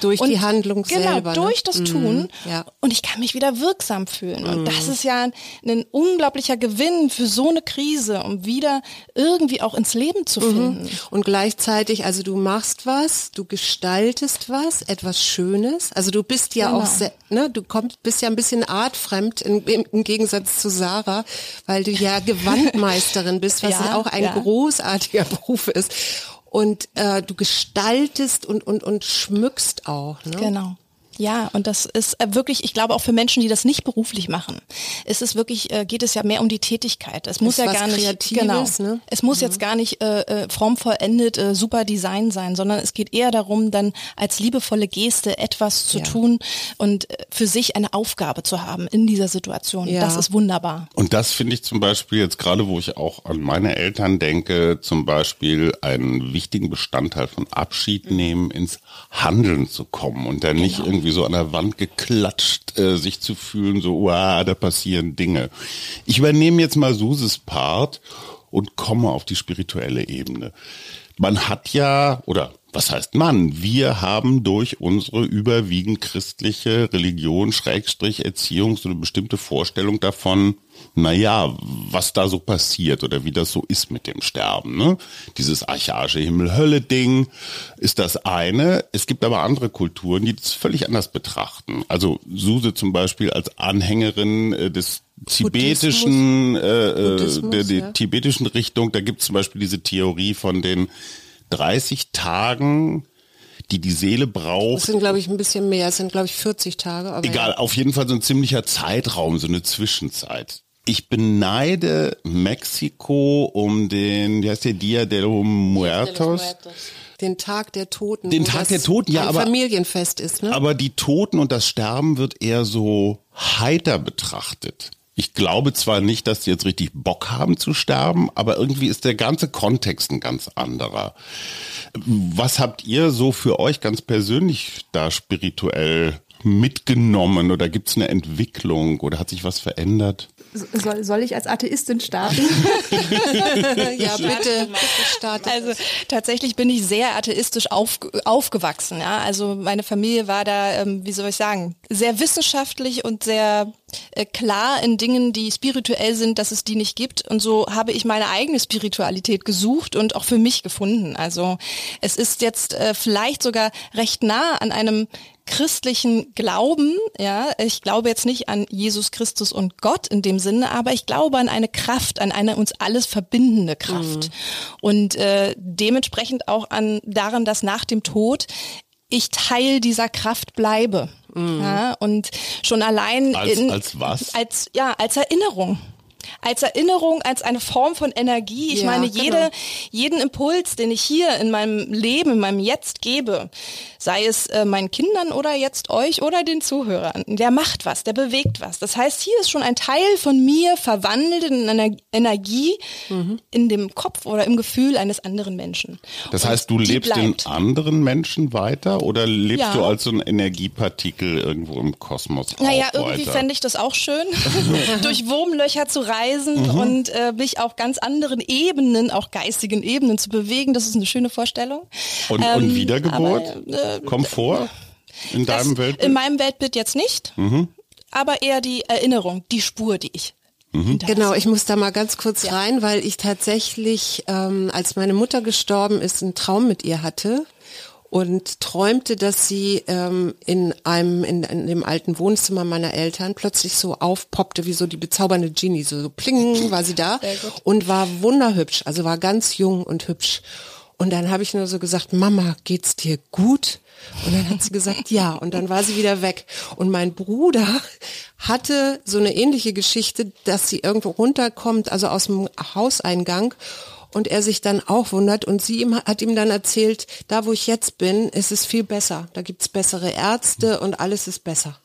[SPEAKER 2] Durch die Handlung
[SPEAKER 1] genau,
[SPEAKER 2] selber, ne?
[SPEAKER 1] durch das Tun.
[SPEAKER 2] ja.
[SPEAKER 1] Und ich kann mich wieder wirksam fühlen. Und das ist ja ein, ein unglaublicher Gewinn für so eine Krise, um wieder irgendwie auch ins Leben zu finden.
[SPEAKER 2] Und gleichzeitig, also du machst was, du gestaltest was, etwas Schönes. Also du bist ja
[SPEAKER 1] Genau.
[SPEAKER 2] auch, sehr, ne, du kommst, bist ja ein bisschen artfremd im, im, im Gegensatz zu Sarah, weil du ja Gewandmeisterin bist, was
[SPEAKER 1] Ja,
[SPEAKER 2] ja auch ein
[SPEAKER 1] ja.
[SPEAKER 2] großartiger Beruf ist. Und äh, du gestaltest und, und, und schmückst auch. Ne?
[SPEAKER 1] Genau. Ja, und das ist äh, wirklich, ich glaube auch für Menschen, die das nicht beruflich machen, ist es wirklich, äh, geht es ja mehr um die Tätigkeit. Es muss
[SPEAKER 2] Ist
[SPEAKER 1] ja
[SPEAKER 2] was
[SPEAKER 1] gar nicht,
[SPEAKER 2] Kreatives,
[SPEAKER 1] genau,
[SPEAKER 2] ne?
[SPEAKER 1] es muss jetzt gar nicht äh, äh, fromm vollendet, äh, super Design sein, sondern es geht eher darum, dann als liebevolle Geste etwas zu
[SPEAKER 2] Ja.
[SPEAKER 1] tun und für sich eine Aufgabe zu haben in dieser Situation.
[SPEAKER 2] Ja.
[SPEAKER 1] Das ist wunderbar.
[SPEAKER 3] Und das finde ich zum Beispiel jetzt gerade, wo ich auch an meine Eltern denke, zum Beispiel einen wichtigen Bestandteil von Abschied nehmen, ins Handeln zu kommen und dann nicht irgendwie so an der Wand geklatscht äh, sich zu fühlen, so, wow, da passieren Dinge. Ich übernehme jetzt mal Suses Part und komme auf die spirituelle Ebene. Man hat ja, oder was heißt Mann? Wir haben durch unsere überwiegend christliche Religion, Schrägstrich Erziehung, so eine bestimmte Vorstellung davon, naja, was da so passiert oder wie das so ist mit dem Sterben. Ne? Dieses archaische Himmel-Hölle-Ding ist das eine. Es gibt aber andere Kulturen, die das völlig anders betrachten. Also Suse zum Beispiel als Anhängerin äh, des tibetischen, äh, äh der, der ja. tibetischen Richtung, da gibt es zum Beispiel diese Theorie von den 30 Tagen, die die Seele braucht.
[SPEAKER 2] Das sind, glaube ich, ein bisschen mehr. Es sind, glaube ich, 40 Tage.
[SPEAKER 3] Egal, ja. auf jeden Fall so ein ziemlicher Zeitraum, so eine Zwischenzeit. Ich beneide Mexiko um den, wie heißt der, Dia de los Muertos.
[SPEAKER 2] Den Tag der Toten.
[SPEAKER 3] Den Tag der Toten, ja, aber.
[SPEAKER 2] Familienfest ist, ne?
[SPEAKER 3] Aber die Toten und das Sterben wird eher so heiter betrachtet. Ich glaube zwar nicht, dass die jetzt richtig Bock haben zu sterben, aber irgendwie ist der ganze Kontext ein ganz anderer. Was habt ihr so für euch ganz persönlich da spirituell mitgenommen oder gibt es eine Entwicklung oder hat sich was verändert?
[SPEAKER 5] Soll, soll ich als Atheistin starten?
[SPEAKER 2] ja, bitte,
[SPEAKER 1] bitte Also tatsächlich bin ich sehr atheistisch auf, aufgewachsen. Ja? Also meine Familie war da, ähm, wie soll ich sagen, sehr wissenschaftlich und sehr äh, klar in Dingen, die spirituell sind, dass es die nicht gibt. Und so habe ich meine eigene Spiritualität gesucht und auch für mich gefunden. Also es ist jetzt äh, vielleicht sogar recht nah an einem christlichen Glauben, ja, ich glaube jetzt nicht an Jesus Christus und Gott in dem Sinne, aber ich glaube an eine Kraft, an eine uns alles verbindende Kraft mhm. und äh, dementsprechend auch an daran, dass nach dem Tod ich Teil dieser Kraft bleibe. Mhm. Ja, und schon allein
[SPEAKER 3] als, in, als was?
[SPEAKER 1] Als ja, als Erinnerung als Erinnerung, als eine Form von Energie. Ich ja, meine, jede, genau. jeden Impuls, den ich hier in meinem Leben, in meinem Jetzt gebe, sei es äh, meinen Kindern oder jetzt euch oder den Zuhörern, der macht was, der bewegt was. Das heißt, hier ist schon ein Teil von mir verwandelt in eine Energie mhm. in dem Kopf oder im Gefühl eines anderen Menschen.
[SPEAKER 3] Das Und heißt, du lebst bleibt. in anderen Menschen weiter oder lebst ja. du als so ein Energiepartikel irgendwo im Kosmos?
[SPEAKER 1] Naja, irgendwie fände ich das auch schön, durch Wurmlöcher zu reisen reisen mhm. und äh, mich auf ganz anderen Ebenen, auch geistigen Ebenen zu bewegen. Das ist eine schöne Vorstellung.
[SPEAKER 3] Und, ähm, und Wiedergeburt? Aber, äh, Kommt vor? In deinem Weltbild?
[SPEAKER 1] In meinem Weltbild jetzt nicht, mhm. aber eher die Erinnerung, die Spur, die ich
[SPEAKER 2] mhm. Genau, ich muss da mal ganz kurz ja. rein, weil ich tatsächlich, ähm, als meine Mutter gestorben ist, einen Traum mit ihr hatte und träumte, dass sie ähm, in einem in, in dem alten Wohnzimmer meiner Eltern plötzlich so aufpoppte wie so die bezaubernde Genie, so, so pling war sie da und war wunderhübsch, also war ganz jung und hübsch. Und dann habe ich nur so gesagt, Mama, geht's dir gut? Und dann hat sie gesagt, ja. Und dann war sie wieder weg. Und mein Bruder hatte so eine ähnliche Geschichte, dass sie irgendwo runterkommt, also aus dem Hauseingang und er sich dann auch wundert und sie ihm, hat ihm dann erzählt, da wo ich jetzt bin, ist es viel besser. Da gibt's bessere Ärzte und alles ist besser.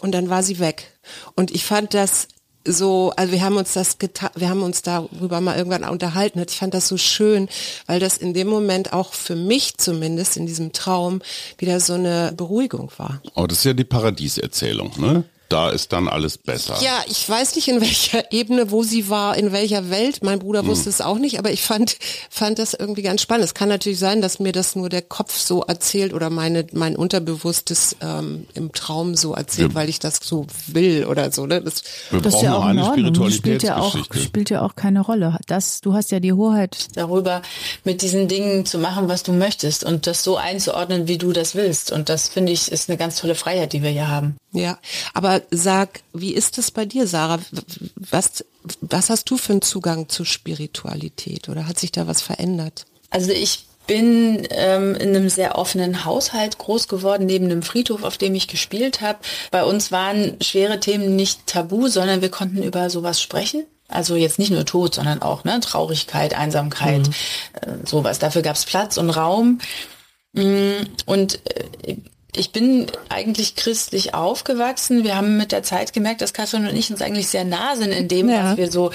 [SPEAKER 2] Und dann war sie weg. Und ich fand das so, also wir haben uns das getan, wir haben uns darüber mal irgendwann unterhalten. Ich fand das so schön, weil das in dem Moment auch für mich zumindest in diesem Traum wieder so eine Beruhigung war.
[SPEAKER 3] Oh, das ist ja die Paradieserzählung, ne? Da ist dann alles besser.
[SPEAKER 2] Ja, ich weiß nicht in welcher Ebene, wo sie war, in welcher Welt. Mein Bruder hm. wusste es auch nicht, aber ich fand, fand das irgendwie ganz spannend. Es kann natürlich sein, dass mir das nur der Kopf so erzählt oder meine, mein Unterbewusstes ähm, im Traum so erzählt, ja. weil ich das so will oder so. Ne?
[SPEAKER 3] Das, Wir das brauchen ja auch eine Spiritualität.
[SPEAKER 5] Spielt ja auch, spielt ja auch keine Rolle. Das, du hast ja die Hoheit.
[SPEAKER 4] Darüber mit diesen Dingen zu machen, was du möchtest und das so einzuordnen, wie du das willst. Und das finde ich ist eine ganz tolle Freiheit, die wir hier haben.
[SPEAKER 2] Ja, aber sag, wie ist es bei dir, Sarah? Was, was hast du für einen Zugang zu Spiritualität oder hat sich da was verändert?
[SPEAKER 4] Also ich bin ähm, in einem sehr offenen Haushalt groß geworden, neben einem Friedhof, auf dem ich gespielt habe. Bei uns waren schwere Themen nicht tabu, sondern wir konnten über sowas sprechen. Also jetzt nicht nur Tod, sondern auch ne, Traurigkeit, Einsamkeit, mhm. äh, sowas. Dafür gab es Platz und Raum. Mm, und äh, ich bin eigentlich christlich aufgewachsen. Wir haben mit der Zeit gemerkt, dass Katrin und ich uns eigentlich sehr nah sind in dem, ja. was wir so,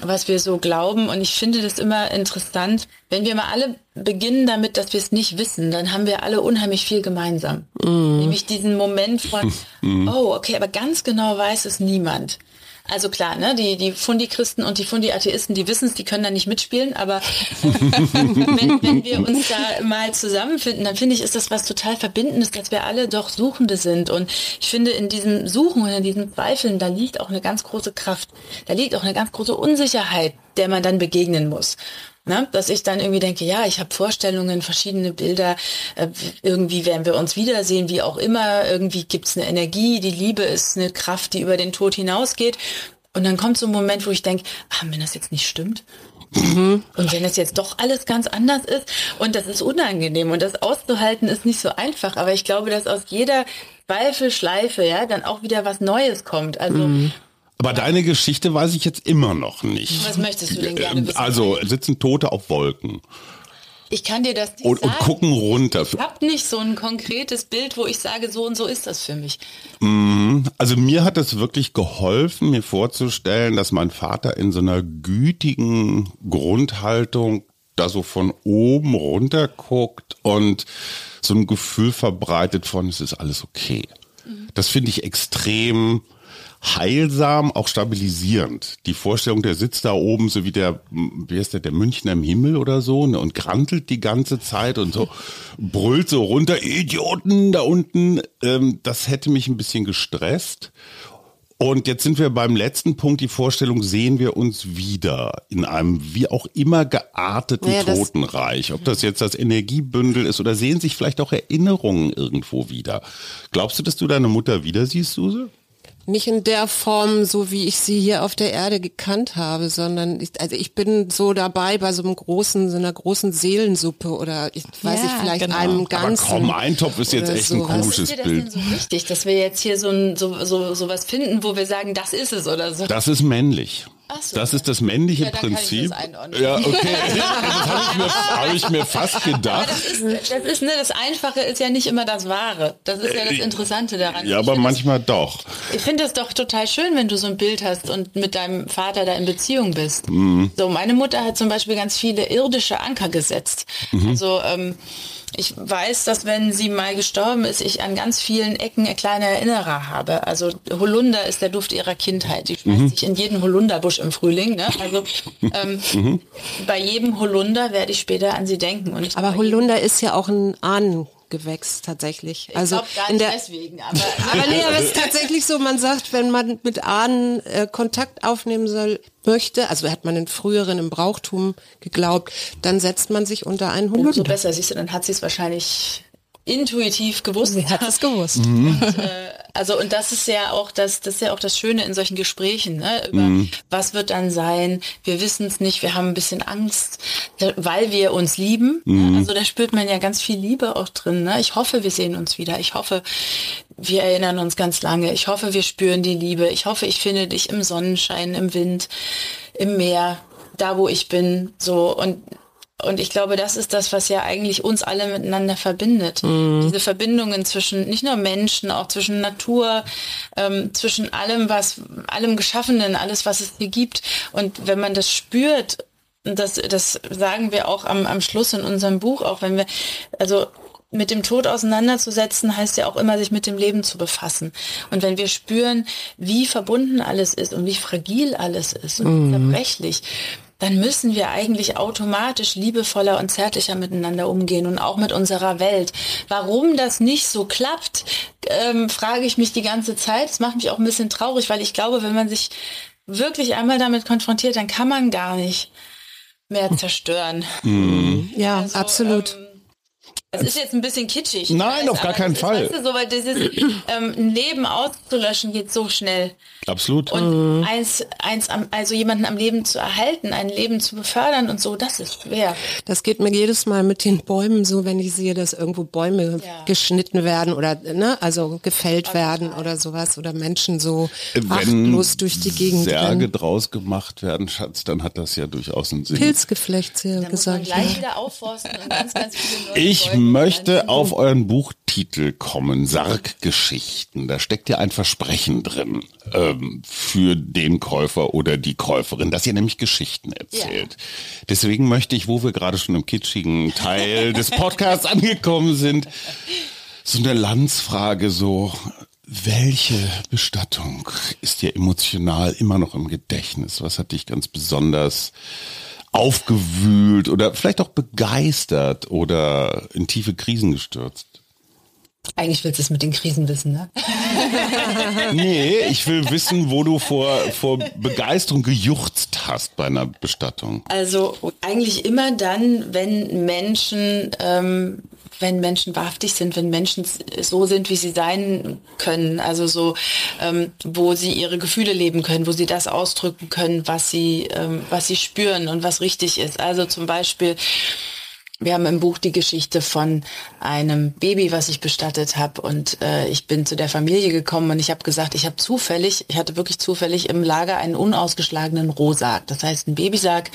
[SPEAKER 4] was wir so glauben. Und ich finde das immer interessant, wenn wir mal alle beginnen damit, dass wir es nicht wissen, dann haben wir alle unheimlich viel gemeinsam. Mm. Nämlich diesen Moment von, oh, okay, aber ganz genau weiß es niemand. Also klar, ne, die, die Fundi-Christen und die Fundi-Atheisten, die wissen es, die können da nicht mitspielen, aber wenn, wenn wir uns da mal zusammenfinden, dann finde ich, ist das was total Verbindendes, dass wir alle doch Suchende sind. Und ich finde, in diesem Suchen und in diesen Zweifeln, da liegt auch eine ganz große Kraft. Da liegt auch eine ganz große Unsicherheit, der man dann begegnen muss. Ne? Dass ich dann irgendwie denke, ja, ich habe Vorstellungen, verschiedene Bilder, äh, irgendwie werden wir uns wiedersehen, wie auch immer, irgendwie gibt's eine Energie, die Liebe ist eine Kraft, die über den Tod hinausgeht. Und dann kommt so ein Moment, wo ich denke, ah, wenn das jetzt nicht stimmt, Mhm. Und wenn es jetzt doch alles ganz anders ist und das ist unangenehm und das auszuhalten ist nicht so einfach, aber ich glaube, dass aus jeder Zweifelschleife ja dann auch wieder was Neues kommt. Also mhm.
[SPEAKER 3] Aber deine Geschichte weiß ich jetzt immer noch nicht.
[SPEAKER 4] Was möchtest du denn gerne wissen?
[SPEAKER 3] Also sitzen Tote auf Wolken.
[SPEAKER 4] Ich kann dir das nicht
[SPEAKER 3] und,
[SPEAKER 4] sagen.
[SPEAKER 3] Und gucken runter.
[SPEAKER 4] Ich habe nicht so ein konkretes Bild, wo ich sage, so und so ist das für mich.
[SPEAKER 3] Mhm. Also mir hat es wirklich geholfen, mir vorzustellen, dass mein Vater in so einer gütigen Grundhaltung da so von oben runter guckt und so ein Gefühl verbreitet von, es ist alles okay. Mhm. Das finde ich extrem heilsam, auch stabilisierend. Die Vorstellung, der sitzt da oben, so wie der, wie ist der, der Münchner im Himmel oder so, ne, und grantelt die ganze Zeit und so brüllt so runter, Idioten da unten, ähm, das hätte mich ein bisschen gestresst. Und jetzt sind wir beim letzten Punkt, die Vorstellung, sehen wir uns wieder in einem wie auch immer gearteten naja, Totenreich. Ob das jetzt das Energiebündel ist oder sehen sich vielleicht auch Erinnerungen irgendwo wieder. Glaubst du, dass du deine Mutter wieder siehst, Suse?
[SPEAKER 2] Nicht in der Form, so wie ich sie hier auf der Erde gekannt habe, sondern ich, also ich bin so dabei bei so einem großen, so einer großen Seelensuppe oder ich weiß ja, nicht, vielleicht genau. einem ganzen.
[SPEAKER 3] Aber komm, Eintopf ist jetzt echt sowas. ein komisches
[SPEAKER 4] ist dir
[SPEAKER 3] das Bild.
[SPEAKER 4] Denn so wichtig, dass wir jetzt hier so, ein, so, so, so was finden, wo wir sagen, das ist es oder so.
[SPEAKER 3] Das ist männlich. So. Das ist das männliche ja, Prinzip. ja, okay. das habe ich, mir, hab ich mir fast gedacht.
[SPEAKER 4] Das, ist, das, ist, ne, das Einfache ist ja nicht immer das Wahre. Das ist ja das äh, Interessante daran.
[SPEAKER 3] Ja, aber manchmal
[SPEAKER 4] das,
[SPEAKER 3] doch.
[SPEAKER 4] Ich finde es doch total schön, wenn du so ein Bild hast und mit deinem Vater da in Beziehung bist. Mhm. So, meine Mutter hat zum Beispiel ganz viele irdische Anker gesetzt. Mhm. Also ähm, ich weiß, dass wenn sie mal gestorben ist, ich an ganz vielen Ecken kleine Erinnerer habe. Also Holunder ist der Duft ihrer Kindheit. Die schmeißt mhm. sich in jeden Holunderbusch im Frühling. Ne? Also ähm, mhm. bei jedem Holunder werde ich später an sie denken. Und
[SPEAKER 2] Aber Holunder ist ja auch ein Ahnen Gewächs tatsächlich.
[SPEAKER 4] Ich also gar in der, deswegen, aber,
[SPEAKER 2] aber nee, aber es ist tatsächlich so, man sagt, wenn man mit Ahnen äh, Kontakt aufnehmen soll, möchte, also hat man in früheren im Brauchtum geglaubt, dann setzt man sich unter einen Hund.
[SPEAKER 4] Umso besser, siehst du, dann hat sie es wahrscheinlich intuitiv gewusst.
[SPEAKER 2] Sie hat es gewusst.
[SPEAKER 4] Mhm. Und, äh, also und das ist ja auch das, das ist ja auch das Schöne in solchen Gesprächen, ne? Über mhm. was wird dann sein? Wir wissen es nicht, wir haben ein bisschen Angst, weil wir uns lieben. Mhm. Also da spürt man ja ganz viel Liebe auch drin. Ne? Ich hoffe, wir sehen uns wieder. Ich hoffe, wir erinnern uns ganz lange. Ich hoffe, wir spüren die Liebe. Ich hoffe, ich finde dich im Sonnenschein, im Wind, im Meer, da wo ich bin. So und und ich glaube, das ist das, was ja eigentlich uns alle miteinander verbindet. Mhm. Diese Verbindungen zwischen nicht nur Menschen, auch zwischen Natur, ähm, zwischen allem, was, allem Geschaffenen, alles, was es hier gibt. Und wenn man das spürt, das, das sagen wir auch am, am Schluss in unserem Buch, auch wenn wir, also mit dem Tod auseinanderzusetzen, heißt ja auch immer, sich mit dem Leben zu befassen. Und wenn wir spüren, wie verbunden alles ist und wie fragil alles ist und mhm. zerbrechlich, dann müssen wir eigentlich automatisch liebevoller und zärtlicher miteinander umgehen und auch mit unserer Welt. Warum das nicht so klappt, ähm, frage ich mich die ganze Zeit. Das macht mich auch ein bisschen traurig, weil ich glaube, wenn man sich wirklich einmal damit konfrontiert, dann kann man gar nicht mehr zerstören.
[SPEAKER 2] Mhm. Ja, also, absolut. Ähm,
[SPEAKER 4] es ist jetzt ein bisschen kitschig.
[SPEAKER 3] Nein, weiß, auf gar keinen ist, Fall.
[SPEAKER 4] Weißt du, so, weil dieses ähm, ein Leben auszulöschen geht so schnell.
[SPEAKER 3] Absolut.
[SPEAKER 4] Und mhm. eins, eins am, also jemanden am Leben zu erhalten, ein Leben zu befördern und so, das ist schwer.
[SPEAKER 2] Das geht mir jedes Mal mit den Bäumen so, wenn ich sehe, dass irgendwo Bäume ja. geschnitten werden oder ne, also gefällt okay. werden oder sowas oder Menschen so wenn achtlos durch die Gegend
[SPEAKER 3] Särge rennen. draus gemacht werden, Schatz, dann hat das ja durchaus einen Sinn.
[SPEAKER 2] Pilzgeflecht, sehr gesagt.
[SPEAKER 4] Muss man gleich ja. wieder aufforsten und ganz, ganz viele
[SPEAKER 3] Ich möchte auf euren Buchtitel kommen, Sarggeschichten. Da steckt ja ein Versprechen drin ähm, für den Käufer oder die Käuferin, dass ihr nämlich Geschichten erzählt. Ja. Deswegen möchte ich, wo wir gerade schon im kitschigen Teil des Podcasts angekommen sind, so eine Landsfrage so, welche Bestattung ist dir emotional immer noch im Gedächtnis? Was hat dich ganz besonders aufgewühlt oder vielleicht auch begeistert oder in tiefe Krisen gestürzt?
[SPEAKER 4] Eigentlich willst du es mit den Krisen wissen, ne?
[SPEAKER 3] nee, ich will wissen, wo du vor, vor Begeisterung gejuchzt hast bei einer Bestattung.
[SPEAKER 4] Also eigentlich immer dann, wenn Menschen ähm, wenn Menschen wahrhaftig sind, wenn Menschen so sind, wie sie sein können, also so, ähm, wo sie ihre Gefühle leben können, wo sie das ausdrücken können, was sie, ähm, was sie spüren und was richtig ist. Also zum Beispiel, wir haben im Buch die Geschichte von einem Baby, was ich bestattet habe und äh, ich bin zu der Familie gekommen und ich habe gesagt, ich habe zufällig, ich hatte wirklich zufällig im Lager einen unausgeschlagenen Rohsarg. Das heißt, ein Babysarg,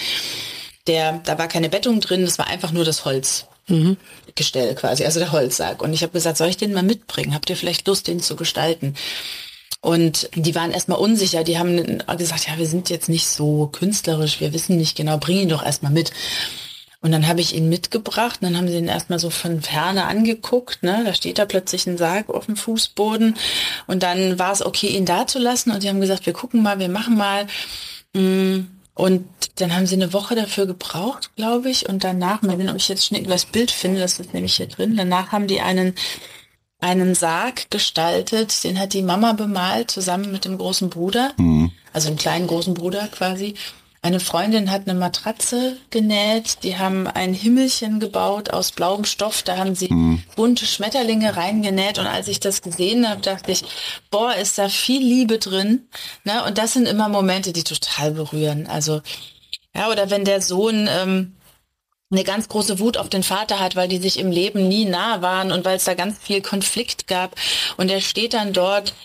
[SPEAKER 4] der, da war keine Bettung drin, das war einfach nur das Holz mhm. Gestell quasi, also der Holzsack. Und ich habe gesagt, soll ich den mal mitbringen? Habt ihr vielleicht Lust, den zu gestalten? Und die waren erstmal unsicher. Die haben gesagt, ja, wir sind jetzt nicht so künstlerisch, wir wissen nicht genau, bring ihn doch erstmal mit. Und dann habe ich ihn mitgebracht und dann haben sie ihn erstmal so von ferne angeguckt. Ne? Da steht da plötzlich ein Sarg auf dem Fußboden. Und dann war es okay, ihn da zu lassen. Und die haben gesagt, wir gucken mal, wir machen mal. Mm, und dann haben sie eine Woche dafür gebraucht, glaube ich. Und danach, mal sehen, ob ich jetzt schnell das Bild finde, das ist nämlich hier drin. Danach haben die einen, einen Sarg gestaltet, den hat die Mama bemalt, zusammen mit dem großen Bruder. Mhm. Also dem kleinen großen Bruder quasi. Eine Freundin hat eine Matratze genäht, die haben ein Himmelchen gebaut aus blauem Stoff, da haben sie mhm. bunte Schmetterlinge reingenäht und als ich das gesehen habe, dachte ich, boah, ist da viel Liebe drin. Ne? Und das sind immer Momente, die total berühren. Also, ja, oder wenn der Sohn ähm, eine ganz große Wut auf den Vater hat, weil die sich im Leben nie nah waren und weil es da ganz viel Konflikt gab. Und er steht dann dort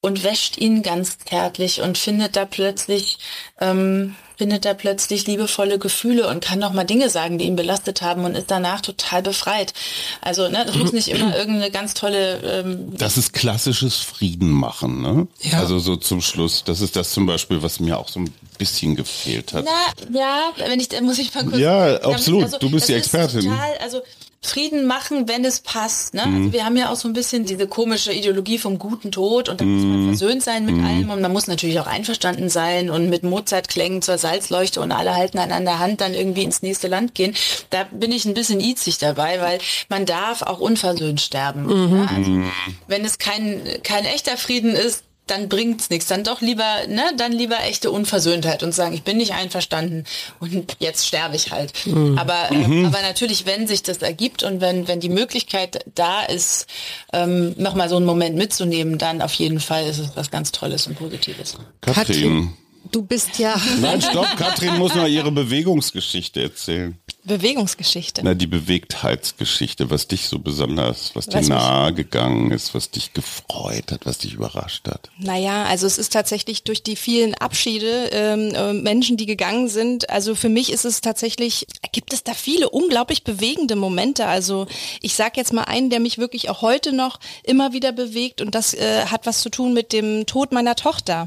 [SPEAKER 4] und wäscht ihn ganz zärtlich und findet da plötzlich ähm, findet da plötzlich liebevolle Gefühle und kann noch mal Dinge sagen, die ihn belastet haben und ist danach total befreit. Also ne, das muss nicht immer irgendeine ganz tolle. Ähm
[SPEAKER 3] das ist klassisches Frieden machen, ne? Ja. Also so zum Schluss. Das ist das zum Beispiel, was mir auch so ein bisschen gefehlt hat.
[SPEAKER 4] Na, ja, wenn ich, muss ich mal kurz.
[SPEAKER 3] Ja, absolut. Also, du bist die Expertin.
[SPEAKER 4] Total, also Frieden machen, wenn es passt. Ne? Also mhm. Also wir haben ja auch so ein bisschen diese komische Ideologie vom guten Tod und da muss man mhm. versöhnt sein mit mhm. allem und man muss natürlich auch einverstanden sein und mit Mozart-Klängen zur Salzleuchte und alle halten einander Hand dann irgendwie ins nächste Land gehen. Da bin ich ein bisschen izig dabei, weil man darf auch unversöhnt sterben. Mhm. Ne? Also, wenn es kein, kein echter Frieden ist, dann bringt's nichts. Dann doch lieber, ne, dann lieber echte Unversöhntheit und sagen, ich bin nicht einverstanden und jetzt sterbe ich halt. Mhm. Aber, äh, mhm. aber natürlich, wenn sich das ergibt und wenn, wenn die Möglichkeit da ist, ähm, nochmal so einen Moment mitzunehmen, dann auf jeden Fall ist es was ganz Tolles und Positives.
[SPEAKER 3] Katrin.
[SPEAKER 2] Du bist ja.
[SPEAKER 3] Nein, stopp, Katrin muss noch ihre Bewegungsgeschichte erzählen.
[SPEAKER 1] Bewegungsgeschichte.
[SPEAKER 3] Na, die Bewegtheitsgeschichte, was dich so besonders, was, was dir nahe gegangen ist, was dich gefreut hat, was dich überrascht hat.
[SPEAKER 1] Naja, also es ist tatsächlich durch die vielen Abschiede ähm, äh, Menschen, die gegangen sind. Also für mich ist es tatsächlich, gibt es da viele unglaublich bewegende Momente. Also ich sage jetzt mal einen, der mich wirklich auch heute noch immer wieder bewegt und das äh, hat was zu tun mit dem Tod meiner Tochter.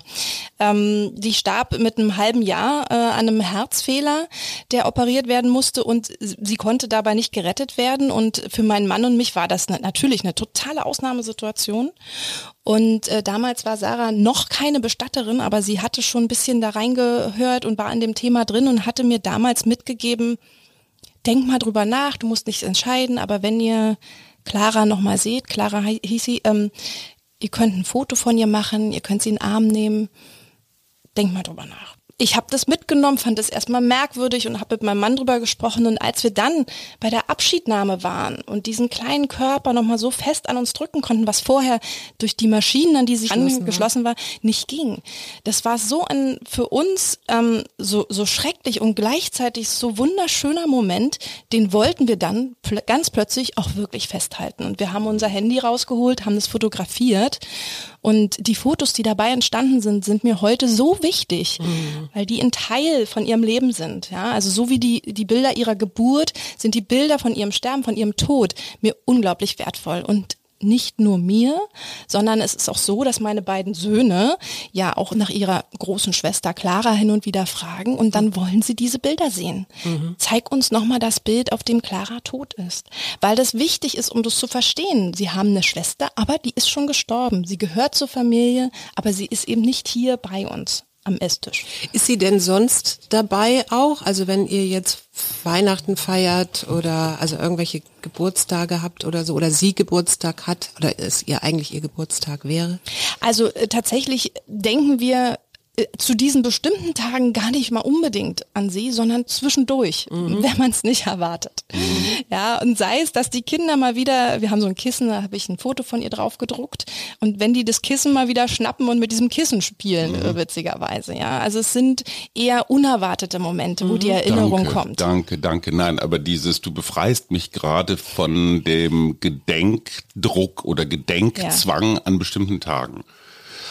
[SPEAKER 1] Ähm, die starb mit einem halben Jahr äh, an einem Herzfehler, der operiert werden musste und sie konnte dabei nicht gerettet werden. Und für meinen Mann und mich war das natürlich eine totale Ausnahmesituation. Und äh, damals war Sarah noch keine Bestatterin, aber sie hatte schon ein bisschen da reingehört und war an dem Thema drin und hatte mir damals mitgegeben, denk mal drüber nach, du musst nichts entscheiden, aber wenn ihr Clara nochmal seht, Clara hieß sie, ähm, ihr könnt ein Foto von ihr machen, ihr könnt sie in den Arm nehmen, denk mal drüber nach ich habe das mitgenommen, fand es erstmal merkwürdig und habe mit meinem Mann drüber gesprochen. Und als wir dann bei der Abschiednahme waren und diesen kleinen Körper nochmal so fest an uns drücken konnten, was vorher durch die Maschinen, an die sich angeschlossen war, nicht ging. Das war so ein für uns ähm, so, so schrecklich und gleichzeitig so wunderschöner Moment, den wollten wir dann pl ganz plötzlich auch wirklich festhalten. Und wir haben unser Handy rausgeholt, haben es fotografiert Und die Fotos, die dabei entstanden sind, sind mir heute so wichtig, mhm. weil die ein Teil von ihrem Leben sind. Ja, also so wie die, die Bilder ihrer Geburt sind die Bilder von ihrem Sterben, von ihrem Tod mir unglaublich wertvoll. Und nicht nur mir, sondern es ist auch so, dass meine beiden Söhne ja auch nach ihrer großen Schwester Clara hin und wieder fragen und dann wollen sie diese Bilder sehen. Mhm. Zeig uns nochmal das Bild, auf dem Clara tot ist. Weil das wichtig ist, um das zu verstehen. Sie haben eine Schwester, aber die ist schon gestorben. Sie gehört zur Familie, aber sie ist eben nicht hier bei uns am Esstisch.
[SPEAKER 2] Ist sie denn sonst dabei auch? Also wenn ihr jetzt Weihnachten feiert oder also irgendwelche Geburtstage habt oder so oder sie Geburtstag hat oder es ihr eigentlich ihr Geburtstag wäre?
[SPEAKER 1] Also äh, tatsächlich denken wir zu diesen bestimmten Tagen gar nicht mal unbedingt an sie, sondern zwischendurch, mhm. wenn man es nicht erwartet. Mhm. Ja, und sei es, dass die Kinder mal wieder, wir haben so ein Kissen, da habe ich ein Foto von ihr drauf gedruckt, und wenn die das Kissen mal wieder schnappen und mit diesem Kissen spielen, mhm. Äh, witzigerweise, ja. Also es sind eher unerwartete Momente, wo die mhm. Erinnerung
[SPEAKER 3] danke,
[SPEAKER 1] kommt.
[SPEAKER 3] Danke, danke. Nein, aber dieses, du befreist mich gerade von dem Gedenkdruck oder Gedenkzwang ja. an bestimmten Tagen.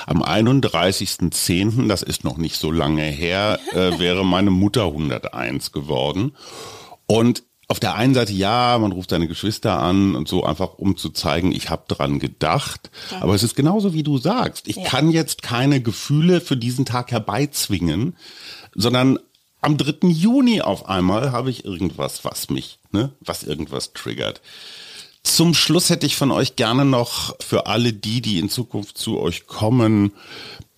[SPEAKER 3] Am 31.10., das ist noch nicht so lange her, äh, wäre meine Mutter 101 geworden. Und auf der einen Seite ja, man ruft seine Geschwister an und so einfach, um zu zeigen, ich habe dran gedacht. Ja. Aber es ist genauso wie du sagst. Ich ja. kann jetzt keine Gefühle für diesen Tag herbeizwingen, sondern am 3. Juni auf einmal habe ich irgendwas, was mich, ne, was irgendwas triggert. Zum Schluss hätte ich von euch gerne noch für alle die, die in Zukunft zu euch kommen,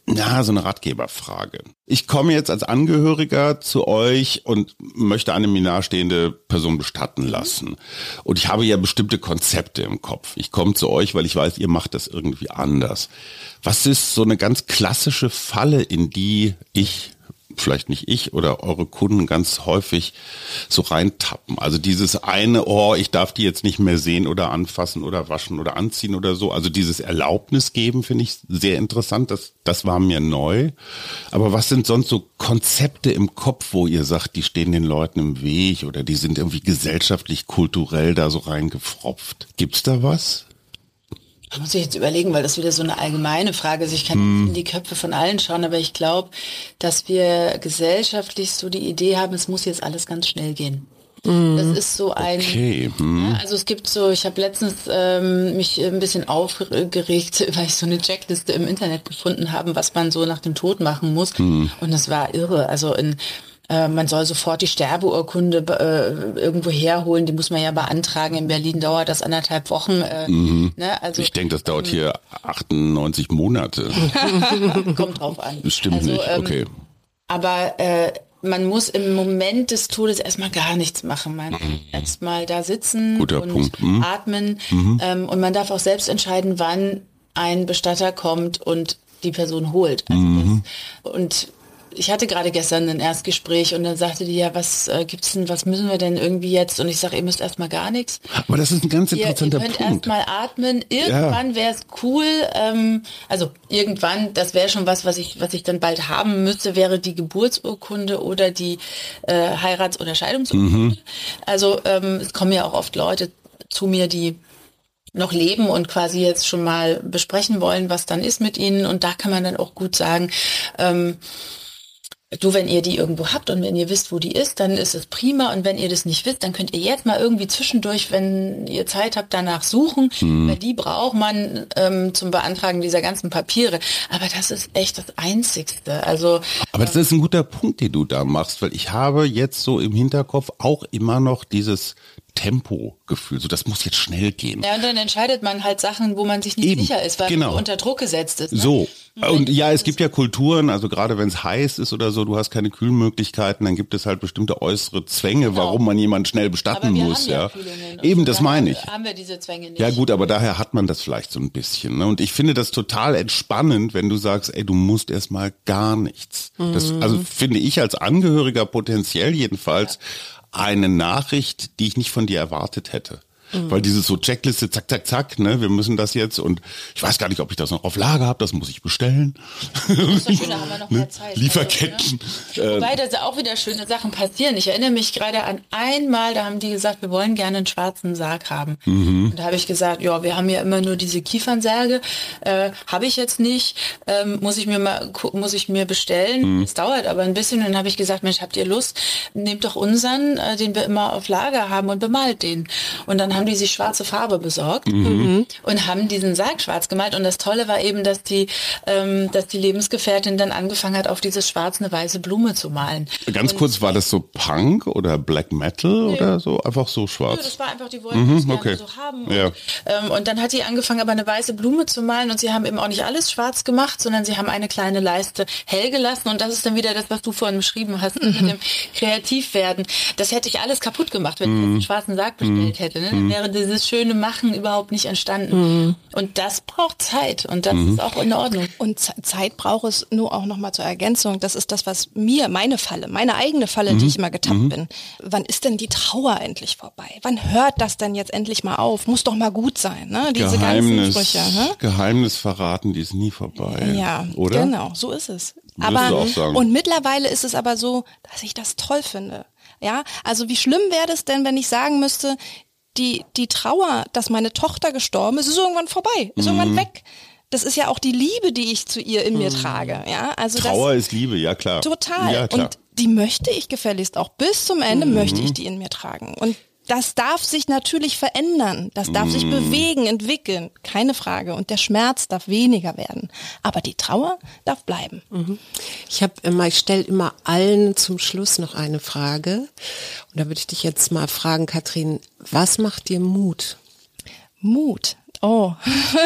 [SPEAKER 3] ja, so eine Ratgeberfrage. Ich komme jetzt als Angehöriger zu euch und möchte eine mir nahestehende Person bestatten lassen. Und ich habe ja bestimmte Konzepte im Kopf. Ich komme zu euch, weil ich weiß, ihr macht das irgendwie anders. Was ist so eine ganz klassische Falle, in die ich vielleicht nicht ich oder eure Kunden ganz häufig so reintappen. Also dieses eine, oh, ich darf die jetzt nicht mehr sehen oder anfassen oder waschen oder anziehen oder so. Also dieses Erlaubnis geben finde ich sehr interessant. Das, das war mir neu. Aber was sind sonst so Konzepte im Kopf, wo ihr sagt, die stehen den Leuten im Weg oder die sind irgendwie gesellschaftlich, kulturell da so reingefropft? Gibt's da was?
[SPEAKER 4] Da muss ich jetzt überlegen, weil das wieder so eine allgemeine Frage ist. Ich kann hm. in die Köpfe von allen schauen, aber ich glaube, dass wir gesellschaftlich so die Idee haben, es muss jetzt alles ganz schnell gehen. Mhm. Das ist so ein. Okay. Hm. also es gibt so, ich habe letztens ähm, mich ein bisschen aufgeregt, weil ich so eine Checkliste im Internet gefunden habe, was man so nach dem Tod machen muss. Hm. Und das war irre. Also in äh, man soll sofort die Sterbeurkunde äh, irgendwo herholen, die muss man ja beantragen. In Berlin dauert das anderthalb Wochen. Äh,
[SPEAKER 3] mhm. ne? also, ich denke, das dauert ähm, hier 98 Monate.
[SPEAKER 4] Kommt drauf an.
[SPEAKER 3] Stimmt also, nicht, ähm, okay.
[SPEAKER 4] Aber äh, man muss im Moment des Todes erstmal gar nichts machen. Man mhm. erstmal da sitzen
[SPEAKER 3] Guter
[SPEAKER 4] und
[SPEAKER 3] Punkt. Mhm.
[SPEAKER 4] atmen. Mhm. Ähm, und man darf auch selbst entscheiden, wann ein Bestatter kommt und die Person holt. Also mhm. das, und ich hatte gerade gestern ein Erstgespräch und dann sagte die, ja, was äh, gibt's denn, was müssen wir denn irgendwie jetzt? Und ich sage, ihr müsst erstmal gar nichts.
[SPEAKER 3] Aber das ist ein ganz interessanter
[SPEAKER 4] ihr, ihr
[SPEAKER 3] könnt
[SPEAKER 4] Punkt. erstmal atmen. Irgendwann ja. wäre es cool, ähm, also irgendwann, das wäre schon was, was ich, was ich dann bald haben müsste, wäre die Geburtsurkunde oder die äh, Heirats- oder Scheidungsurkunde. Mhm. Also ähm, es kommen ja auch oft Leute zu mir, die noch leben und quasi jetzt schon mal besprechen wollen, was dann ist mit ihnen. Und da kann man dann auch gut sagen, ähm, du, wenn ihr die irgendwo habt und wenn ihr wisst, wo die ist, dann ist es prima. Und wenn ihr das nicht wisst, dann könnt ihr jetzt mal irgendwie zwischendurch, wenn ihr Zeit habt, danach suchen. Mhm. Weil die braucht man ähm, zum Beantragen dieser ganzen Papiere. Aber das ist echt das Einzigste. Also.
[SPEAKER 3] Aber das ist ein guter Punkt, den du da machst, weil ich habe jetzt so im Hinterkopf auch immer noch dieses Tempogefühl. So, das muss jetzt schnell gehen.
[SPEAKER 4] Ja, und dann entscheidet man halt Sachen, wo man sich nicht Eben, sicher ist, weil genau. man unter Druck gesetzt ist.
[SPEAKER 3] Ne? So. Und ja, es gibt ja Kulturen, also gerade wenn es heiß ist oder so, du hast keine Kühlmöglichkeiten, dann gibt es halt bestimmte äußere Zwänge, genau. warum man jemanden schnell bestatten muss. ja, Eben, das meine ich.
[SPEAKER 4] Haben wir diese Zwänge nicht.
[SPEAKER 3] Ja gut, aber daher hat man das vielleicht so ein bisschen. Ne? Und ich finde das total entspannend, wenn du sagst, ey, du musst erstmal gar nichts. Mhm. Das, also finde ich als Angehöriger potenziell jedenfalls. Ja eine Nachricht, die ich nicht von dir erwartet hätte. Weil dieses so Checkliste, zack, zack, zack, ne, wir müssen das jetzt und ich weiß gar nicht, ob ich das noch auf Lager habe, das muss ich bestellen.
[SPEAKER 4] Das ist doch schön, da haben wir noch mehr Zeit.
[SPEAKER 3] Lieferketten.
[SPEAKER 4] Also, ne? Wobei da auch wieder schöne Sachen passieren. Ich erinnere mich gerade an einmal, da haben die gesagt, wir wollen gerne einen schwarzen Sarg haben.
[SPEAKER 3] Mhm.
[SPEAKER 4] Und da habe ich gesagt, ja, wir haben ja immer nur diese Kiefernsärge, äh, habe ich jetzt nicht, ähm, muss ich mir mal, muss ich mir bestellen.
[SPEAKER 3] Mhm.
[SPEAKER 4] Es dauert aber ein bisschen. Und dann habe ich gesagt, Mensch, habt ihr Lust? Nehmt doch unseren, äh, den wir immer auf Lager haben und bemalt den. Und dann haben die sich schwarze Farbe besorgt
[SPEAKER 3] Mhm.
[SPEAKER 4] und haben diesen Sarg schwarz gemalt. Und das Tolle war eben, dass die, ähm, dass die Lebensgefährtin dann angefangen hat, auf dieses Schwarz eine weiße Blume zu malen.
[SPEAKER 3] Ganz
[SPEAKER 4] und,
[SPEAKER 3] kurz, war das so Punk oder Black Metal oder so? Einfach so schwarz?
[SPEAKER 4] das war einfach, die wollten gerne
[SPEAKER 3] okay.
[SPEAKER 4] so haben.
[SPEAKER 3] Ja.
[SPEAKER 4] Und, ähm, und dann hat die angefangen, aber eine weiße Blume zu malen und sie haben eben auch nicht alles schwarz gemacht, sondern sie haben eine kleine Leiste hell gelassen und das ist dann wieder das, was du vorhin beschrieben hast, mit dem Kreativwerden. Das hätte ich alles kaputt gemacht, wenn ich jetzt einen schwarzen Sarg bestellt hätte. Ne? Wäre dieses schöne Machen überhaupt nicht entstanden. Und das braucht Zeit und das ist auch in Ordnung.
[SPEAKER 1] Und Zeit braucht es nur auch noch mal zur Ergänzung. Das ist das, was mir, meine Falle, meine eigene Falle, in die ich immer getappt bin. Wann ist denn die Trauer endlich vorbei? Wann hört das denn jetzt endlich mal auf? Muss doch mal gut sein, ne? Diese
[SPEAKER 3] Geheimnis,
[SPEAKER 1] ganzen Sprüche. Ne?
[SPEAKER 3] Geheimnis verraten, die ist nie vorbei.
[SPEAKER 1] Ja,
[SPEAKER 3] oder?
[SPEAKER 1] genau, so ist es. Aber und mittlerweile ist es aber so, dass ich das toll finde. Ja, also wie schlimm wäre es denn, wenn ich sagen müsste, die die Trauer, dass meine Tochter gestorben ist, ist irgendwann vorbei, ist
[SPEAKER 3] Mhm.
[SPEAKER 1] irgendwann weg. Das ist ja auch die Liebe, die ich zu ihr in mir trage. Ja, also das,
[SPEAKER 3] Trauer ist Liebe, ja klar.
[SPEAKER 1] Total.
[SPEAKER 3] Ja, klar.
[SPEAKER 1] Und die möchte ich gefälligst auch bis zum Ende
[SPEAKER 3] Mhm.
[SPEAKER 1] möchte ich die in mir tragen. Und das darf sich natürlich verändern. Das darf
[SPEAKER 3] Mhm.
[SPEAKER 1] sich bewegen, entwickeln. Keine Frage. Und der Schmerz darf weniger werden. Aber die Trauer darf bleiben.
[SPEAKER 2] Ich habe immer, ich stelle immer allen zum Schluss noch eine Frage. Und da würde ich dich jetzt mal fragen, Katrin, was macht dir Mut?
[SPEAKER 1] Mut. Oh,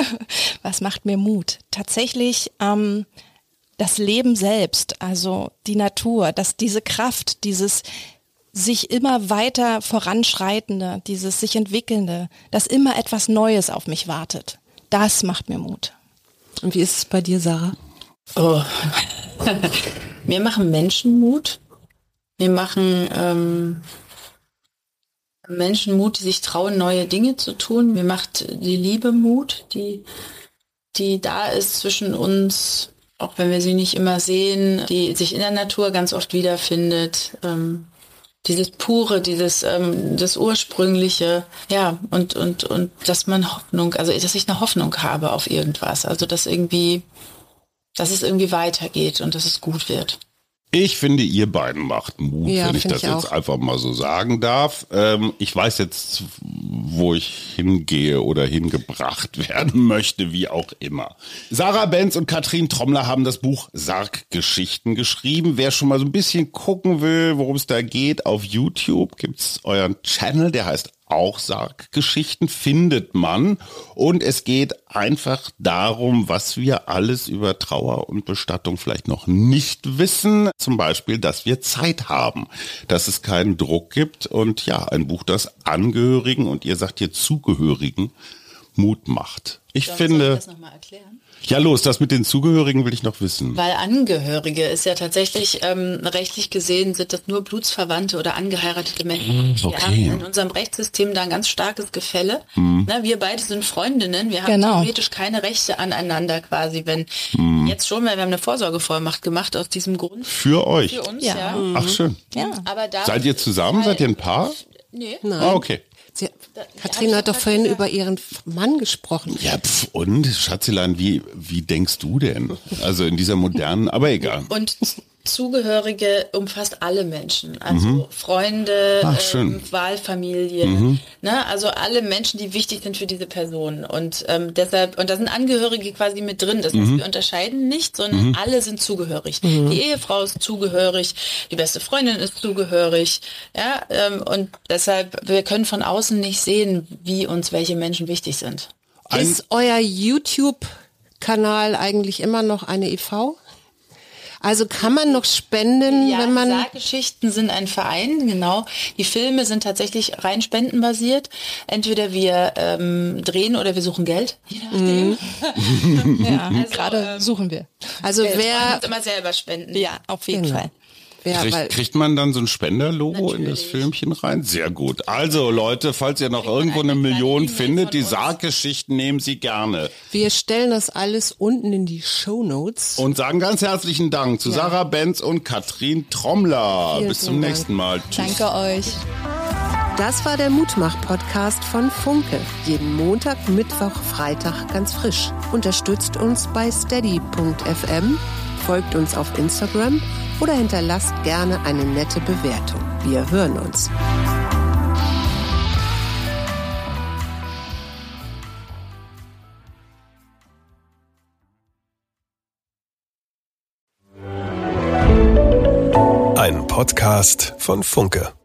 [SPEAKER 1] was macht mir Mut? Tatsächlich ähm, das Leben selbst, also die Natur, dass diese Kraft, dieses sich immer weiter voranschreitende, dieses sich entwickelnde, dass immer etwas Neues auf mich wartet. Das macht mir Mut.
[SPEAKER 2] Und wie ist es bei dir, Sarah?
[SPEAKER 4] Oh. Mir machen Menschen Mut. Mir machen ähm, Menschen Mut, die sich trauen, neue Dinge zu tun. Mir macht die Liebe Mut, die, die da ist zwischen uns, auch wenn wir sie nicht immer sehen, die sich in der Natur ganz oft wiederfindet. Ähm, dieses pure, dieses ähm, das ursprüngliche, ja und und und dass man Hoffnung, also dass ich eine Hoffnung habe auf irgendwas, also dass irgendwie dass es irgendwie weitergeht und dass es gut wird.
[SPEAKER 3] Ich finde, ihr beiden macht Mut,
[SPEAKER 2] Ja,
[SPEAKER 3] wenn ich das
[SPEAKER 2] ich
[SPEAKER 3] jetzt einfach mal so sagen darf. Ähm, ich weiß jetzt, wo ich hingehe oder hingebracht werden möchte, wie auch immer. Sarah Benz und Katrin Trommler haben das Buch Sarggeschichten geschrieben. Wer schon mal so ein bisschen gucken will, worum es da geht, auf YouTube gibt's euren Channel, der heißt auch Sarggeschichten findet man. Und es geht einfach darum, was wir alles über Trauer und Bestattung vielleicht noch nicht wissen. Zum Beispiel, dass wir Zeit haben, dass es keinen Druck gibt und ja, ein Buch, das Angehörigen und ihr sagt hier Zugehörigen Mut macht. Ich finde,
[SPEAKER 4] das nochmal erklären?
[SPEAKER 3] Ja los, das mit den Zugehörigen will ich noch wissen.
[SPEAKER 4] Weil Angehörige ist ja tatsächlich ähm, rechtlich gesehen sind das nur Blutsverwandte oder angeheiratete Menschen. Wir
[SPEAKER 3] okay.
[SPEAKER 4] haben in unserem Rechtssystem da ein ganz starkes Gefälle. Na, wir beide sind Freundinnen, wir haben
[SPEAKER 1] Genau.
[SPEAKER 4] theoretisch keine Rechte aneinander quasi, wenn jetzt schon, weil wir haben eine Vorsorgevollmacht gemacht aus diesem Grund
[SPEAKER 3] Für euch.
[SPEAKER 4] für uns,
[SPEAKER 1] Ja.
[SPEAKER 4] ja.
[SPEAKER 3] Ach schön.
[SPEAKER 1] Ja.
[SPEAKER 4] Aber da
[SPEAKER 3] Seid ihr zusammen? Seid ihr ein Paar?
[SPEAKER 4] Nee.
[SPEAKER 3] Ah, okay.
[SPEAKER 2] Sie, Katrin hat doch vorhin über ihren Mann gesprochen.
[SPEAKER 3] Ja, pf, und Schatzilein, wie, wie denkst du denn? Also in dieser modernen, aber egal.
[SPEAKER 4] Und Zugehörige umfasst alle Menschen, also Freunde,
[SPEAKER 3] Mhm. Ach, schön. Mhm.
[SPEAKER 4] ähm, Wahlfamilie, ne? also alle Menschen, die wichtig sind für diese Person. Und ähm, deshalb, und da sind Angehörige quasi mit drin. Das
[SPEAKER 3] Mhm.
[SPEAKER 4] heißt, wir unterscheiden nicht, sondern alle sind zugehörig. Die Ehefrau ist zugehörig, die beste Freundin ist zugehörig, ja, ähm, und deshalb, wir können von außen nicht sehen, wie uns welche Menschen wichtig sind.
[SPEAKER 3] Ein-
[SPEAKER 2] Ist euer YouTube-Kanal eigentlich immer noch eine EV? Also kann man noch spenden,
[SPEAKER 4] Ja,
[SPEAKER 2] wenn man...
[SPEAKER 4] Sarggeschichten sind ein Verein, genau. Die Filme sind tatsächlich rein spendenbasiert. Entweder wir ähm, drehen oder wir suchen Geld. Je nachdem.
[SPEAKER 1] Ja, gerade suchen wir.
[SPEAKER 2] Also
[SPEAKER 4] freuen
[SPEAKER 2] wer,
[SPEAKER 4] uns immer selber spenden.
[SPEAKER 1] Ja, auf jeden
[SPEAKER 2] Genau.
[SPEAKER 1] Fall.
[SPEAKER 2] Ja, weil-
[SPEAKER 3] Kriegt, kriegt man dann so ein Spenderlogo in das Filmchen rein? Sehr gut. Also Leute, falls ihr noch irgendwo eine Million findet, die. Sarggeschichten nehmen Sie gerne.
[SPEAKER 2] Wir stellen das alles unten in die Show Notes.
[SPEAKER 3] Und sagen ganz herzlichen Dank zu Sarah Benz und Katrin Trommler.
[SPEAKER 2] Vielen,
[SPEAKER 3] Bis zum
[SPEAKER 2] Dank.
[SPEAKER 3] nächsten Mal. Tschüss.
[SPEAKER 1] Danke euch.
[SPEAKER 2] Das war der Mutmach-Podcast von Funke. Jeden Montag, Mittwoch, Freitag ganz frisch. Unterstützt uns bei steady.fm, folgt uns auf Instagram oder hinterlasst gerne eine nette Bewertung. Wir hören uns.
[SPEAKER 6] Ein Podcast von Funke.